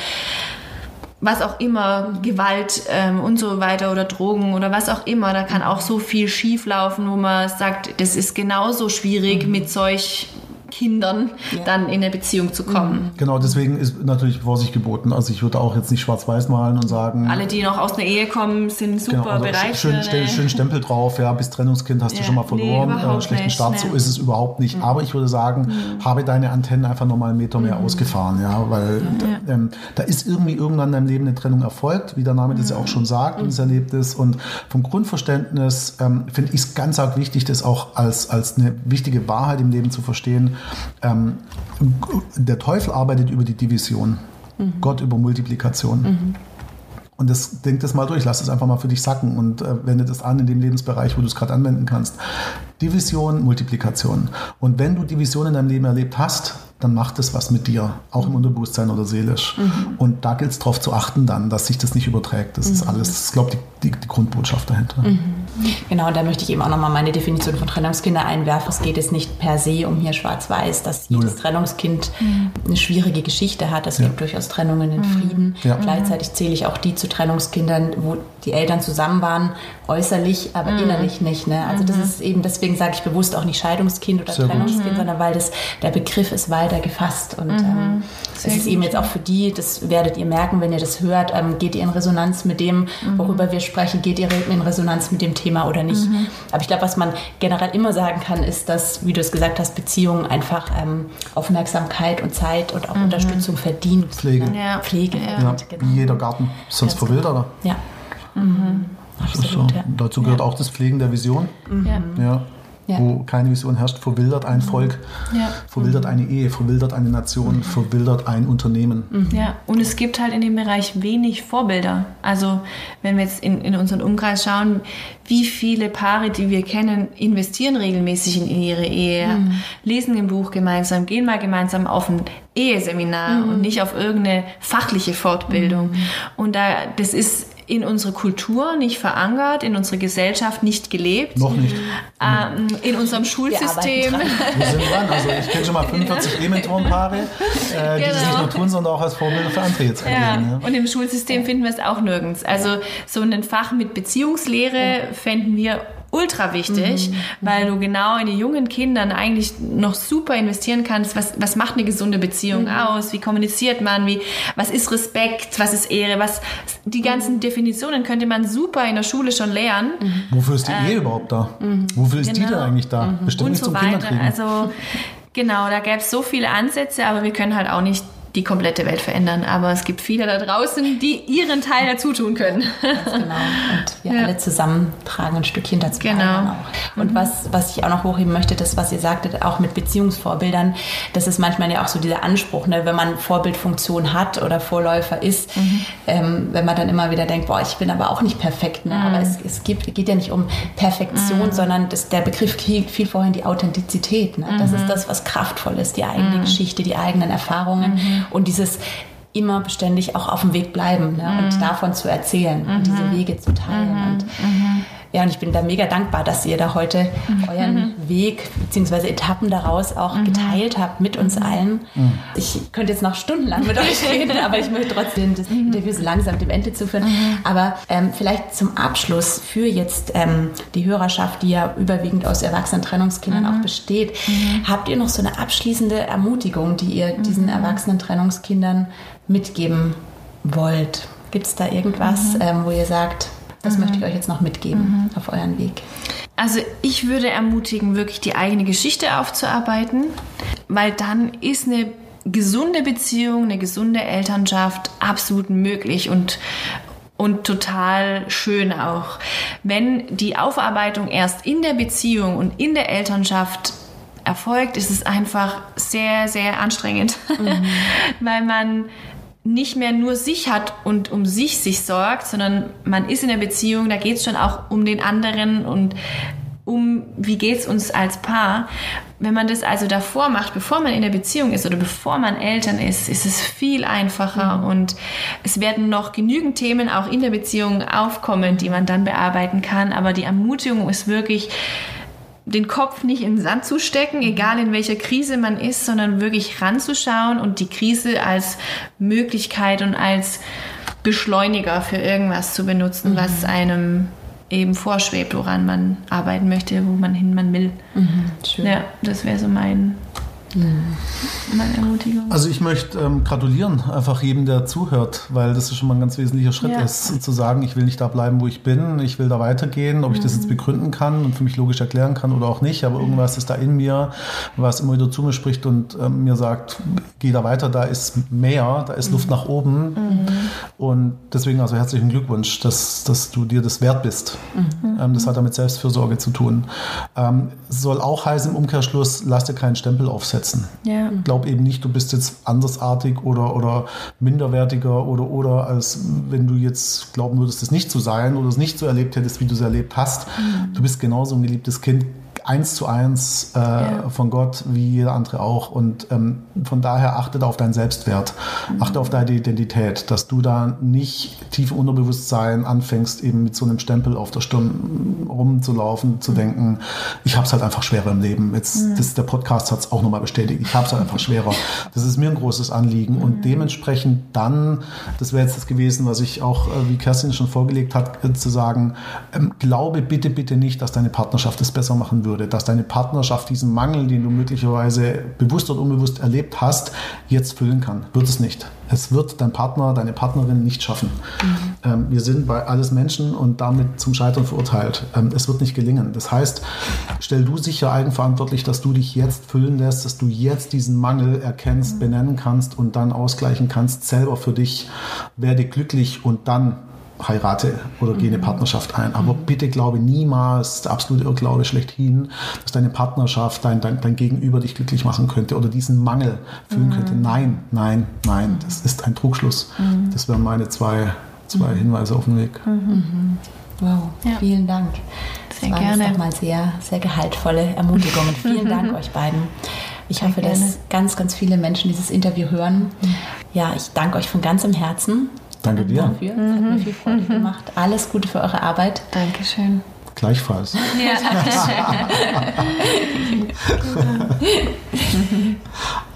was auch immer, Gewalt ähm, und so weiter oder Drogen oder was auch immer, da kann auch so viel schief laufen, wo man sagt, das ist genauso schwierig mhm. mit solch Kindern ja. dann in eine Beziehung zu kommen. Mhm. Genau, deswegen ist natürlich Vorsicht geboten. Also ich würde auch jetzt nicht schwarz-weiß malen und sagen. Alle, die noch aus einer Ehe kommen, sind super genau, also bereit. Schön, stell, schön Stempel drauf, ja, bis Trennungskind hast ja. du schon mal verloren, nee, äh, schlechten nicht, Start, nee. so ist es überhaupt nicht. Mhm. Aber ich würde sagen, mhm. habe deine Antennen einfach nochmal einen Meter mehr mhm. ausgefahren, ja, weil ja. Ähm, da ist irgendwie irgendwann in deinem Leben eine Trennung erfolgt, wie der Name das ja auch mhm. schon sagt und es erlebt ist. Und vom Grundverständnis ähm, finde ich es ganz arg wichtig, das auch als, als eine wichtige Wahrheit im Leben zu verstehen ähm, der Teufel arbeitet über die Division, mhm. Gott über Multiplikation. Mhm. Und das, denk das mal durch, lass es einfach mal für dich sacken und äh, wende das an in dem Lebensbereich, wo du es gerade anwenden kannst. Division, Multiplikation. Und wenn du Division in deinem Leben erlebt hast, dann macht es was mit dir, auch im Unterbewusstsein oder seelisch. Mhm. Und da gilt es darauf zu achten dann, dass sich das nicht überträgt. Das mhm. ist alles, das ist, glaube ich, die, die, Grundbotschaft dahinter. Mhm. Genau, und da möchte ich eben auch nochmal meine Definition von Trennungskinder einwerfen. Es geht jetzt nicht per se um hier schwarz-weiß, dass jedes Null. Trennungskind mhm. eine schwierige Geschichte hat. Es ja. gibt durchaus Trennungen in mhm. Frieden. Ja. Gleichzeitig zähle ich auch die zu Trennungskindern, wo die Eltern zusammen waren, äußerlich, aber mhm. innerlich nicht. Ne? Also das ist eben, deswegen sage ich bewusst auch nicht Scheidungskind oder Sehr Trennungskind, sondern weil das, der Begriff ist weiter gefasst. Und ähm, es ist eben jetzt auch für die, das werdet ihr merken, wenn ihr das hört, ähm, geht ihr in Resonanz mit dem, worüber wir sprechen, geht ihr in Resonanz mit dem Thema oder nicht. Mhm. Aber ich glaube, was man generell immer sagen kann, ist, dass, wie du es gesagt hast, Beziehungen einfach ähm, Aufmerksamkeit und Zeit und auch mhm. Unterstützung verdienen. Pflege. Ja. Pflege. Ja. ja. Genau. Wie jeder Garten, sonst Ganz verwildert er. Ja. Mhm. Absolut, so. ja. Dazu gehört auch das Pflegen der Vision. Ja ja. wo keine Vision herrscht, verwildert ein Volk, ja. verwildert eine Ehe, verwildert eine Nation, verwildert ein Unternehmen. Mhm. Ja, und es gibt halt in dem Bereich wenig Vorbilder. Also wenn wir jetzt in, in unseren Umkreis schauen, wie viele Paare, die wir kennen, investieren regelmäßig in ihre Ehe, mhm. lesen ein Buch gemeinsam, gehen mal gemeinsam auf ein Eheseminar mhm. und nicht auf irgendeine fachliche Fortbildung. Mhm. Und da, das ist in unsere Kultur nicht verankert, in unsere Gesellschaft nicht gelebt. Noch nicht. Ähm, in unserem Schulsystem. Wir, Wir sind dran. Also ich kenne schon mal 45 E-Mentorenpaare, äh, genau. die das nicht genau. nur tun, sondern auch als Vorbilder für andere jetzt ja. ja. Und im Schulsystem finden wir es auch nirgends. Also so ein Fach mit Beziehungslehre fänden wir ultra wichtig, mhm. weil du genau in die jungen Kindern eigentlich noch super investieren kannst. Was, was macht eine gesunde Beziehung mhm. aus? Wie kommuniziert man? Wie, was ist Respekt? Was ist Ehre? Was, die ganzen mhm. Definitionen könnte man super in der Schule schon lernen. Mhm. Wofür ist die ähm, Ehe überhaupt da? Mhm. Wofür ist genau. die denn eigentlich da? Mhm. Bestimmt Und nicht so zum weiter. Also, genau, da gäbe es so viele Ansätze, aber wir können halt auch nicht die komplette Welt verändern. Aber es gibt viele da draußen, die ihren Teil dazu tun können. Ganz genau. Und wir [LAUGHS] ja. alle zusammen tragen ein Stückchen dazu genau. Und mhm. was, was ich auch noch hochheben möchte, das, was ihr sagtet, auch mit Beziehungsvorbildern, das ist manchmal ja auch so dieser Anspruch, ne, wenn man Vorbildfunktion hat oder Vorläufer ist, mhm. ähm, wenn man dann immer wieder denkt, boah, ich bin aber auch nicht perfekt. Ne? Mhm. Aber es, es gibt, geht ja nicht um Perfektion, mhm. sondern das, der Begriff fiel vorhin die Authentizität. Ne? Das ist mhm. das, was kraftvoll ist, die eigene mhm. Geschichte, die eigenen Erfahrungen und dieses immer beständig auch auf dem Weg bleiben ne? und davon zu erzählen und diese Wege zu teilen. Und ja, und ich bin da mega dankbar, dass ihr da heute mhm. euren mhm. Weg bzw. Etappen daraus auch mhm. geteilt habt mit uns mhm. allen. Mhm. Ich könnte jetzt noch stundenlang mit euch [LAUGHS] reden, aber ich möchte trotzdem das mhm. Interview so langsam dem Ende zu führen. Aber ähm, vielleicht zum Abschluss für jetzt ähm, die Hörerschaft, die ja überwiegend aus erwachsenen Trennungskindern auch besteht, habt ihr noch so eine abschließende Ermutigung, die ihr diesen erwachsenen Trennungskindern mitgeben wollt? Gibt es da irgendwas, ähm, wo ihr sagt, das mhm. möchte ich euch jetzt noch mitgeben mhm. auf euren Weg. Also ich würde ermutigen, wirklich die eigene Geschichte aufzuarbeiten, weil dann ist eine gesunde Beziehung, eine gesunde Elternschaft absolut möglich und und total schön auch. Wenn die Aufarbeitung erst in der Beziehung und in der Elternschaft erfolgt, ist es einfach sehr, sehr anstrengend, mhm. [LAUGHS] weil man nicht mehr nur sich hat und um sich sich sorgt, sondern man ist in der Beziehung, da geht es schon auch um den anderen und um, wie geht es uns als Paar. Wenn man das also davor macht, bevor man in der Beziehung ist oder bevor man Eltern ist, ist es viel einfacher mhm. und es werden noch genügend Themen auch in der Beziehung aufkommen, die man dann bearbeiten kann. Aber die Ermutigung ist wirklich, den Kopf nicht in den Sand zu stecken, egal in welcher Krise man ist, sondern wirklich ranzuschauen und die Krise als Möglichkeit und als Beschleuniger für irgendwas zu benutzen, mhm. was einem eben vorschwebt, woran man arbeiten möchte, wo man hin man will. Mhm, ja, das wäre so mein. Also ich möchte ähm, gratulieren, einfach jedem, der zuhört, weil das schon mal ein ganz wesentlicher Schritt ja. ist, zu sagen, ich will nicht da bleiben, wo ich bin, ich will da weitergehen, ob mhm. ich das jetzt mhm. begründen kann und für mich logisch erklären kann oder auch nicht, aber irgendwas ist da in mir, was immer wieder zu mir spricht und ähm, mir sagt, geh da weiter, da ist mehr, da ist mhm. Luft nach oben mhm. und deswegen also herzlichen Glückwunsch, dass, dass du dir das wert bist. Mhm. Ähm, das hat damit Selbstfürsorge zu tun. Ähm, soll auch heißen im Umkehrschluss, lass dir keinen Stempel aufsetzen setzen. Ja. Glaub eben nicht, du bist jetzt andersartig oder, oder minderwertiger oder, oder als wenn du jetzt glauben würdest, es nicht zu sein oder es nicht so erlebt hättest, wie du es erlebt hast. Mhm. Du bist genauso ein geliebtes Kind, eins zu eins äh, ja. von Gott, wie jeder andere auch. Und ähm, von daher achte auf deinen Selbstwert, mhm. achte auf deine Identität, dass du da nicht tief im Unterbewusstsein anfängst, eben mit so einem Stempel auf der Stirn rumzulaufen, zu mhm. denken, ich habe es halt einfach schwerer im Leben. Jetzt, mhm. das, der Podcast hat es auch nochmal bestätigt, ich habe es halt einfach schwerer. Das ist mir ein großes Anliegen. Und mhm. dementsprechend dann, das wäre jetzt das gewesen, was ich auch, äh, wie Kerstin schon vorgelegt hat, äh, zu sagen, ähm, glaube bitte, bitte nicht, dass deine Partnerschaft es besser machen würde würde, dass deine Partnerschaft diesen Mangel, den du möglicherweise bewusst oder unbewusst erlebt hast, jetzt füllen kann. Wird es nicht. Es wird dein Partner, deine Partnerin nicht schaffen. Mhm. Ähm, wir sind bei alles Menschen und damit zum Scheitern verurteilt. Ähm, es wird nicht gelingen. Das heißt, stell du sicher eigenverantwortlich, dass du dich jetzt füllen lässt, dass du jetzt diesen Mangel erkennst, mhm. benennen kannst und dann ausgleichen kannst, selber für dich. Werde glücklich und dann heirate oder gehe eine mhm. Partnerschaft ein. Aber mhm. bitte glaube niemals, der absolute Irrglaube schlechthin, dass deine Partnerschaft, dein, dein, dein Gegenüber dich glücklich machen könnte oder diesen Mangel fühlen mhm. könnte. Nein, nein, nein, das ist ein Trugschluss. Mhm. Das wären meine zwei, zwei mhm. Hinweise auf den Weg. Mhm. Wow, ja. vielen Dank. Sehr das waren nochmal sehr, sehr gehaltvolle Ermutigungen. [LAUGHS] Vielen Dank euch beiden. Ich sehr hoffe, gerne. dass ganz, ganz viele Menschen dieses Interview hören. Ja, ich danke euch von ganzem Herzen Danke dir. Dafür. Das hat mir viel Freude mhm. gemacht. Alles Gute für eure Arbeit. Dankeschön. Gleichfalls. Ja,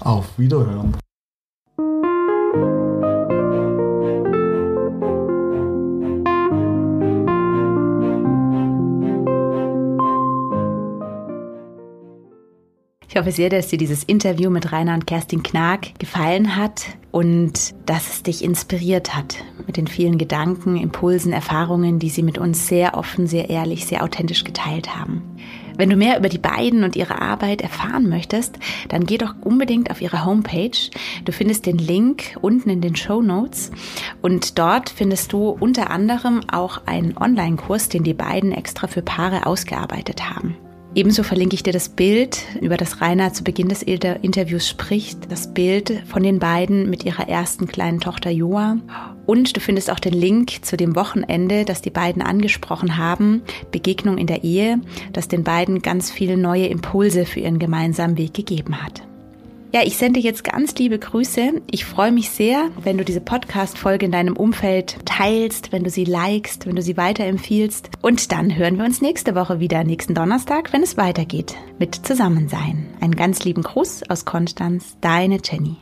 [LAUGHS] Auf Wiederhören. Ich hoffe sehr, dass dir dieses Interview mit Rainer und Kerstin Knag gefallen hat und dass es dich inspiriert hat mit den vielen Gedanken, Impulsen, Erfahrungen, die sie mit uns sehr offen, sehr ehrlich, sehr authentisch geteilt haben. Wenn du mehr über die beiden und ihre Arbeit erfahren möchtest, dann geh doch unbedingt auf ihre Homepage. Du findest den Link unten in den Show Notes und dort findest du unter anderem auch einen Online-Kurs, den die beiden extra für Paare ausgearbeitet haben. Ebenso verlinke ich dir das Bild, über das Rainer zu Beginn des Interviews spricht, das Bild von den beiden mit ihrer ersten kleinen Tochter Joa. Und du findest auch den Link zu dem Wochenende, das die beiden angesprochen haben, Begegnung in der Ehe, das den beiden ganz viele neue Impulse für ihren gemeinsamen Weg gegeben hat. Ja, ich sende jetzt ganz liebe Grüße. Ich freue mich sehr, wenn du diese Podcast-Folge in deinem Umfeld teilst, wenn du sie likest, wenn du sie weiterempfiehlst. Und dann hören wir uns nächste Woche wieder, nächsten Donnerstag, wenn es weitergeht mit Zusammensein. Einen ganz lieben Gruß aus Konstanz, deine Jenny.